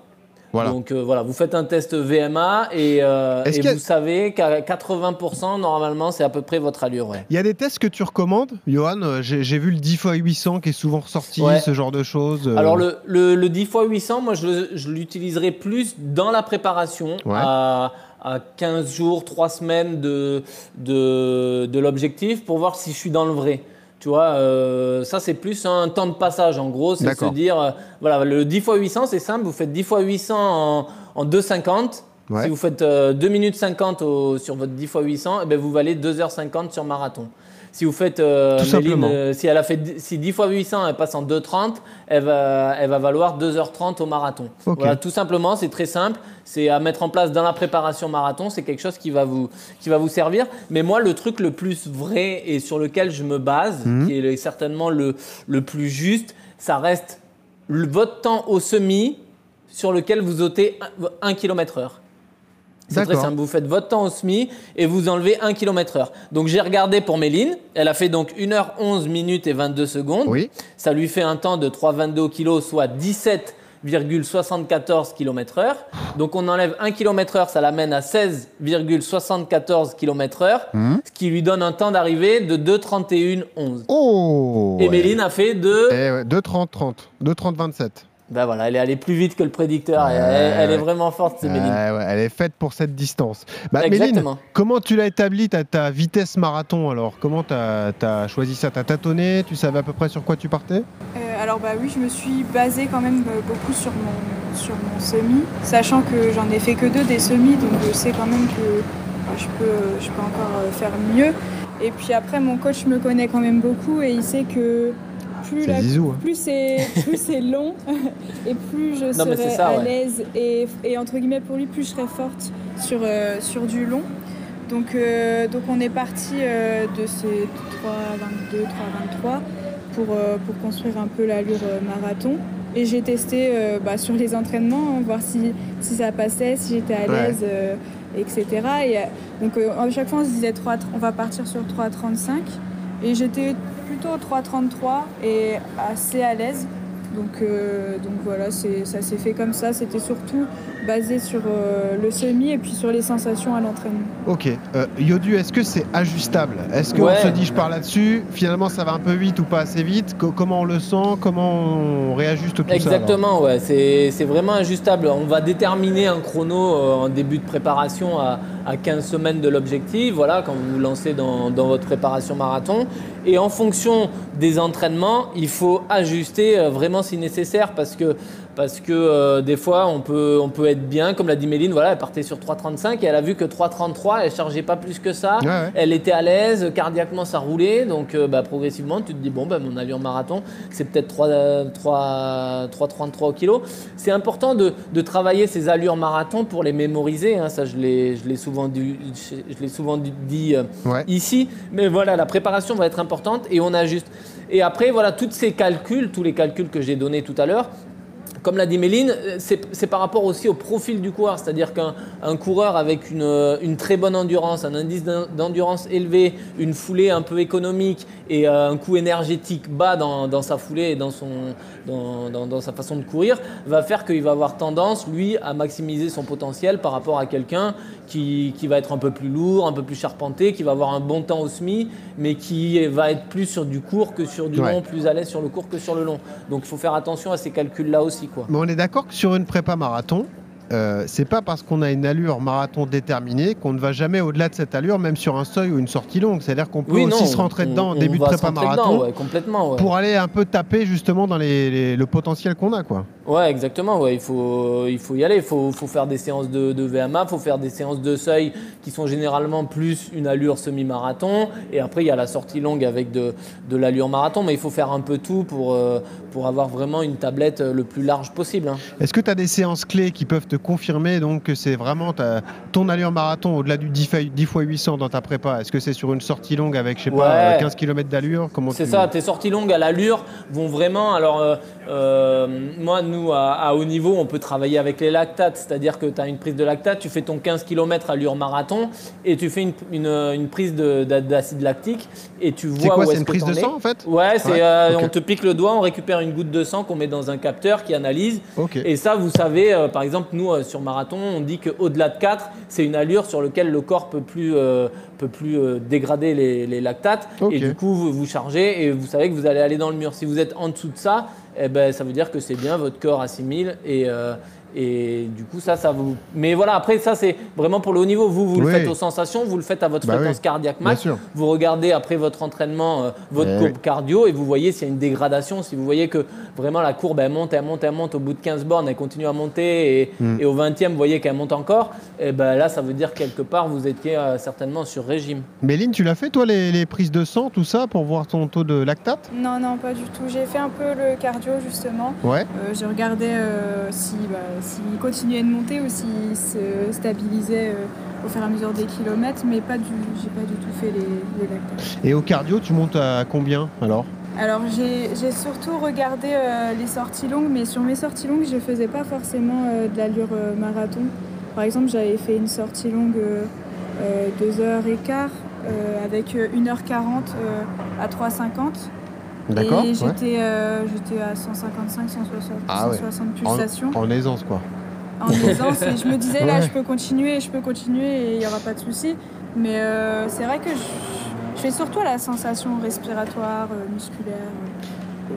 Voilà. Donc euh, voilà, vous faites un test VMA et, euh, et a- vous savez qu'à 80%, normalement, c'est à peu près votre allure. Ouais. Il y a des tests que tu recommandes, Johan? Euh, J'ai vu le 10 x 800 qui est souvent ressorti, Ouais. ce genre de choses. euh. Alors le, le, le 10 x 800, moi je, l'utiliserai plus dans la préparation Ouais. à, à 15 jours, 3 semaines de, de, de l'objectif pour voir si je suis dans le vrai. Tu vois, euh, ça c'est plus un temps de passage en gros, c'est se dire, euh, voilà, le 10 x 800 c'est simple, vous faites 10 x 800 en, en 2,50. Ouais. Si vous faites euh, 2 minutes 50 au- sur votre 10 x 800, eh ben vous valez 2h50 sur marathon. Si vous faites, euh, Tout Méline, simplement. euh, si elle a fait si 10 x 800 elle passe en 2,30, elle va, elle va valoir 2h30 au marathon. Voilà, tout simplement, c'est très simple. C'est à mettre en place dans la préparation marathon. C'est quelque chose qui va, vous, qui va vous servir. Mais moi, le truc le plus vrai et sur lequel je me base, Mhm. qui est certainement le, le plus juste, ça reste le- votre temps au semi sur lequel vous ôtez 1 km heure. C'est très simple. Vous faites votre temps au SMI et vous enlevez 1 km heure. Donc j'ai regardé pour Méline. Elle a fait donc 1h11 minutes et 22 secondes. Oui. Ça lui fait un temps de 3,22 kg, soit 17,74 km heure. Donc on enlève 1 km heure, ça l'amène à 16,74 km heure, ce qui lui donne un temps d'arrivée de 2,31,11. Oh Et. Méline a fait de... 2,30-30, 2,30-27. Ben voilà, elle est allée plus vite que le prédicteur. Ouais, elle, elle est vraiment forte, c'est Méline. Ouais, elle est faite pour cette distance. Bah. Méline, comment tu l'as établi ta, ta vitesse marathon alors? Comment tu as, choisi ça? T'as tâtonné? Tu savais à peu près sur quoi tu partais? Euh, alors bah oui, je me suis basée quand même euh, beaucoup sur mon, sur mon semi, sachant que j'en ai fait que deux des semis, donc je sais quand même que bah, je, peux, je peux encore euh, faire mieux. Et puis après, mon coach me connaît quand même beaucoup et il sait que plus, C'est la- Zizou, hein. plus c'est plus c'est (laughs) long (laughs) et plus je Non, serai ça, à ouais. l'aise et, et entre guillemets pour lui, plus je serai forte sur, euh, sur du long. Donc, euh, donc on est parti euh, de ces 3,22, 3,23 pour, euh, pour construire un peu l'allure marathon. Et j'ai testé euh, bah, sur les entraînements, hein, voir si, si ça passait, si j'étais à Ouais. l'aise, euh, etc. Et, donc euh, à chaque fois on se disait 3, on va partir sur 3,35. Et j'étais plutôt 3,33 et assez à l'aise. Donc, euh, donc voilà, ça s'est fait comme ça. C'était surtout basé sur euh, le semi et puis sur les sensations à l'entraînement. Ok. Euh, Yodu, est-ce que c'est ajustable? Est-ce qu'on Ouais. se dit je pars là-dessus Finalement, ça va un peu vite ou pas assez vite? Co- Comment on le sent? Comment on réajuste tout ça alors? Exactement, ouais, c'est c'est vraiment ajustable. On va déterminer un chrono euh, en début de préparation à, à 15 semaines de l'objectif, voilà, quand vous vous lancez dans, dans votre préparation marathon. Et en fonction des entraînements, il faut ajuster euh, vraiment si nécessaire parce que, parce que euh, des fois on peut, on peut être bien, comme l'a dit Méline, voilà, elle partait sur 3,35 et elle a vu que 3,33, elle chargeait pas plus que ça. Ouais, ouais. Elle était à l'aise, cardiaquement ça roulait, donc euh, bah, progressivement tu te dis bon bah, mon allure marathon c'est peut-être 3, 3, 3,33 au kilo. C'est important de, de travailler ces allures marathon pour les mémoriser, hein, ça je l'ai souvent, dit- je l'ai souvent dit- dit euh, Ouais. ici, mais voilà la préparation va être importante et on ajuste. Et après voilà tous ces calculs, tous les calculs que j'ai donnés tout à l'heure, comme l'a dit Méline, euh, c'est par rapport aussi au profil du coureur. C'est-à-dire qu'un un coureur avec une, euh, une très bonne endurance, un indice d'en- d'endurance élevé, une foulée un peu économique et euh, un coût énergétique bas dans, sa foulée et dans- dans sa façon de courir, va faire qu'il va avoir tendance, lui, à maximiser son potentiel par rapport à quelqu'un qui, qui va être un peu plus lourd, un peu plus charpenté, qui va avoir un bon temps au SMI, mais qui va être plus sur du court que sur du Ouais. long, plus à l'aise sur le court que sur le long. Donc il faut faire attention à ces calculs-là aussi. Quoi. Mais on est d'accord que sur une prépa marathon, euh, c'est pas parce qu'on a une allure marathon déterminée qu'on ne va jamais au-delà de cette allure, même sur un seuil ou une sortie longue. C'est-à-dire qu'on peut Oui, aussi non, se rentrer on- dedans en début de prépa marathon dedans, ouais, complètement. ouais. pour aller un peu taper justement dans les- les- le potentiel qu'on a. quoi. Ouais, exactement. Ouais. Il, faut, il faut y aller. Il faut, faut faire des séances de, de VMA, il faut faire des séances de seuil qui sont généralement plus une allure semi-marathon. Et après, il y a la sortie longue avec de, de l'allure marathon. Mais il faut faire un peu tout pour, euh, pour avoir vraiment une tablette euh, le plus large possible. hein. Est-ce que tu as des séances clés qui peuvent te confirmer donc que c'est vraiment ta- ton allure marathon au-delà du 10 x 10 x 800 dans ta prépa? Est-ce que c'est sur une sortie longue avec, je sais pas, Ouais. euh, 15 km d'allure C'est tu- ça, tes sorties longues à l'allure vont vraiment. Alors, euh, euh, moi, nous, à, à haut niveau, on peut travailler avec les lactates. C'est-à-dire que tu as une prise de lactate, tu fais ton 15 km allure marathon et tu fais une, une, une prise de- d'a- d'acide lactique et tu vois C'est quoi où C'est est-ce une que prise de sang en fait Ouais, c'est Ouais, euh, on te pique le doigt, on récupère une goutte de sang qu'on met dans un capteur qui analyse. Et ça, vous savez, euh, par exemple, nous euh, sur marathon, on dit qu'au-delà de 4, c'est une allure sur laquelle le corps peut plus, peut plus euh, dégrader les, les lactates. Et du coup, vous, vous chargez et vous savez que vous allez aller dans le mur. Si vous êtes en dessous de ça, eh ben, ça veut dire que c'est bien, votre corps assimile et. euh, et du coup, ça, ça vous. Mais voilà, après, ça, c'est vraiment pour le haut niveau. Vous, vous le faites aux sensations, vous le faites à votre Bah fréquence oui, cardiaque max. Vous regardez après votre entraînement, euh, votre Eh courbe oui. cardio et vous voyez s'il y a une dégradation. Si vous voyez que vraiment la courbe elle monte, elle monte, elle monte, au bout de 15 bornes, elle continue à monter et, Mm. et au 20e, vous voyez qu'elle monte encore, et ben là, ça veut dire quelque part vous étiez euh, certainement sur régime. Méline, tu l'as fait toi les, les prises de sang, tout ça, pour voir ton taux de lactate? Non, non, pas du tout. J'ai fait un peu le cardio justement. Ouais. Euh, j'ai regardé euh, si, bah, s'il continuait de monter ou s'il se stabilisait euh, au fur et à mesure des kilomètres, mais pas du, j'ai pas du tout fait les, les. Et au cardio, tu montes à combien alors? Alors j'ai, surtout regardé euh, les sorties longues, mais sur mes sorties longues, je faisais pas forcément euh, de l'allure euh, marathon. Par exemple, j'avais fait une sortie longue euh, euh, 2h15 euh, avec euh, 1h40 euh, à 3,50. D'accord, Et ouais. euh, j'étais à 155, 160, Ah ouais. 160 En- pulsations En, aisance quoi. en (laughs) aisance. Et je me disais, là, je peux continuer, je peux continuer et il n'y aura pas de souci. Mais euh, c'est vrai que je, je fais surtout la sensation respiratoire, euh, musculaire.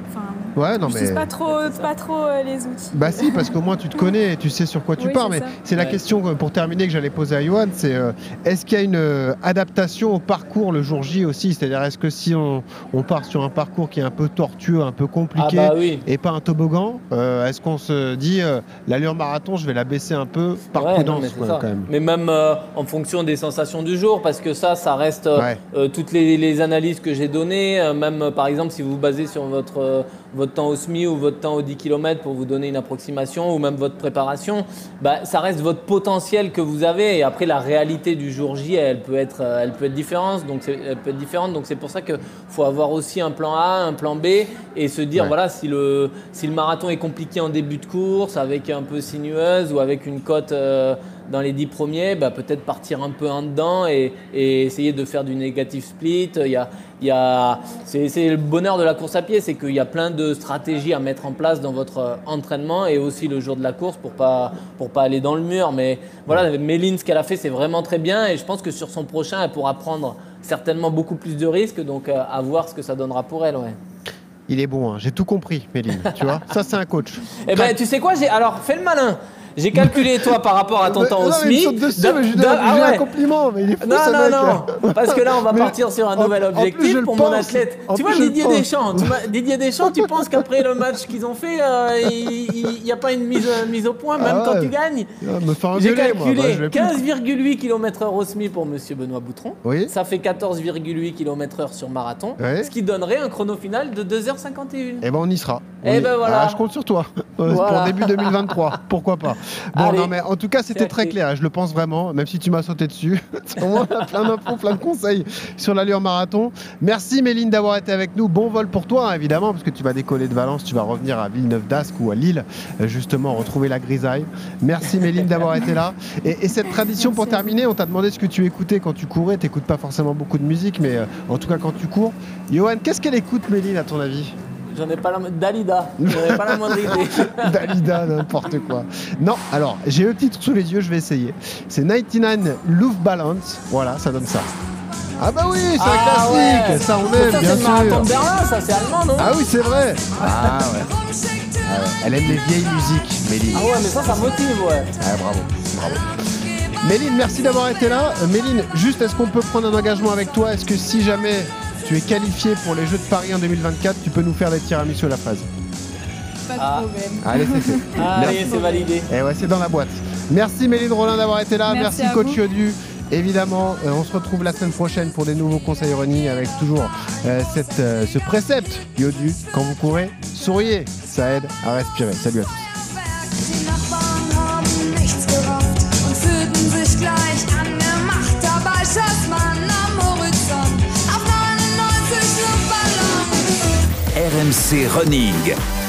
Enfin, Ouais, non je mais. pas trop, pas trop euh, les outils. Bah si, parce qu'au moins tu te connais et tu sais sur quoi tu Oui, pars. Mais c'est la Ouais. question pour terminer que j'allais poser à Johan, c'est euh, est-ce qu'il y a une euh, adaptation au parcours le jour J aussi? C'est-à-dire est-ce que si on, on part sur un parcours qui est un peu tortueux, un peu Ah compliqué bah oui. et pas un toboggan, euh, est-ce qu'on se dit euh, l'allure marathon, je vais la baisser un peu par Ouais, non, prudence mais quoi, quand même Mais même euh, en fonction des sensations du jour, parce que ça, ça reste euh, Ouais. euh, toutes les, les analyses que j'ai données, euh, même euh, par exemple si vous vous basez sur votre, euh, votre temps au SMI ou votre temps au 10 km pour vous donner une approximation, ou même votre préparation, bah, ça reste votre potentiel que vous avez. Et après, la réalité du jour J, elle peut être, euh, elle peut être différente. Donc c'est, elle peut être différente. Donc c'est pour ça qu'il faut avoir aussi un plan A, un plan B, et se dire Ouais. voilà si le, si le marathon est compliqué en début de course, avec un peu sinueuse ou avec une cote euh, dans les 10 premiers, bah, peut-être partir un peu en dedans et, et essayer de faire du négatif split. Il y a, il y a, c'est le bonheur de la course à pied, c'est qu'il y a plein de stratégies à mettre en place dans votre euh, entraînement et aussi le jour de la course pour pas pour pas aller dans le mur. Mais voilà, Méline, ce qu'elle a fait, c'est vraiment très bien et je pense que sur son prochain, elle pourra prendre certainement beaucoup plus de risques. Donc euh, à voir ce que ça donnera pour elle. Ouais. Il est bon, hein. j'ai tout compris, Méline. tu vois, (laughs) ça c'est un coach. Eh ben, tu sais quoi j'ai Alors, fais le malin. J'ai calculé, toi, par rapport à ton Mais- temps au non, SMIC. ah ouais. compliment, mais il est fou Non, non, non, parce que là, on va (laughs) partir sur un en- nouvel objectif pour mon athlète. En tu vois, Didier. Deschamps, tu m'as- Didier Deschamps, tu penses qu'après le match qu'ils ont fait, euh, il n'y a pas une mise, mise au point, même Ah quand tu gagnes? Faire J'ai calculé Bah, je vais plus. 15,8 km/h au SMI pour Monsieur Benoît Boutron. Oui. Ça fait 14,8 km/h sur marathon, Ouais. ce qui donnerait un chrono final de 2h51. Eh ben on y sera. Eh ben voilà. Ah, je compte sur toi (laughs) Voilà. pour début 2023. Pourquoi pas Bon Allez. non mais en tout cas c'était très clair. Je le pense vraiment, même si tu m'as sauté dessus. (laughs) Au moins, on a plein d'infos, plein de conseils sur l'allure marathon. Merci Méline d'avoir été avec nous. Bon vol pour toi hein, évidemment parce que tu vas décoller de Valence, tu vas revenir à Villeneuve d'Ascq ou à Lille euh, justement retrouver la grisaille. Merci Méline d'avoir été là. Et, et cette tradition pour Merci terminer, on t'a demandé ce que tu écoutais quand tu courais. T'écoutes pas forcément beaucoup de musique, mais euh, en tout cas quand tu cours. Johan, qu'est-ce qu'elle écoute Méline à ton avis? J'en ai pas la Dalida, j'en ai pas la moindre idée. (laughs) Dalida, n'importe quoi. Non, alors, j'ai le titre sous les yeux, je vais essayer. C'est 99 Love Balance. Voilà, ça donne ça. Ah bah oui, c'est un Ah classique. ouais. Ça, on aime, c'est bien sûr. de Berlin, ça c'est allemand, non? Ah oui, c'est vrai. Ah ouais. Ah ouais. Elle aime les vieilles musiques, Méline. Ah ouais, mais ça, ça motive, ouais. Ah, bravo, bravo. Méline, merci d'avoir été là. Euh, Méline, juste, est-ce qu'on peut prendre un engagement avec toi? Est-ce que si jamais tu es qualifié pour les Jeux de Paris en 2024, tu peux nous faire des tiramisu à la fraise Pas de Ah. problème. Allez, c'est fait. (laughs) Allez, Merci. c'est validé. Et ouais, c'est dans la boîte. Merci Méline Rollin d'avoir été là. Merci coach. Yodu. Évidemment, euh, on se retrouve la semaine prochaine pour des nouveaux conseils running avec toujours euh, cette, euh, ce précepte Yodu. Quand vous courez, souriez, ça aide à respirer. Salut à tous. Sich gleich angemacht. Dabei schoss man RMC Running.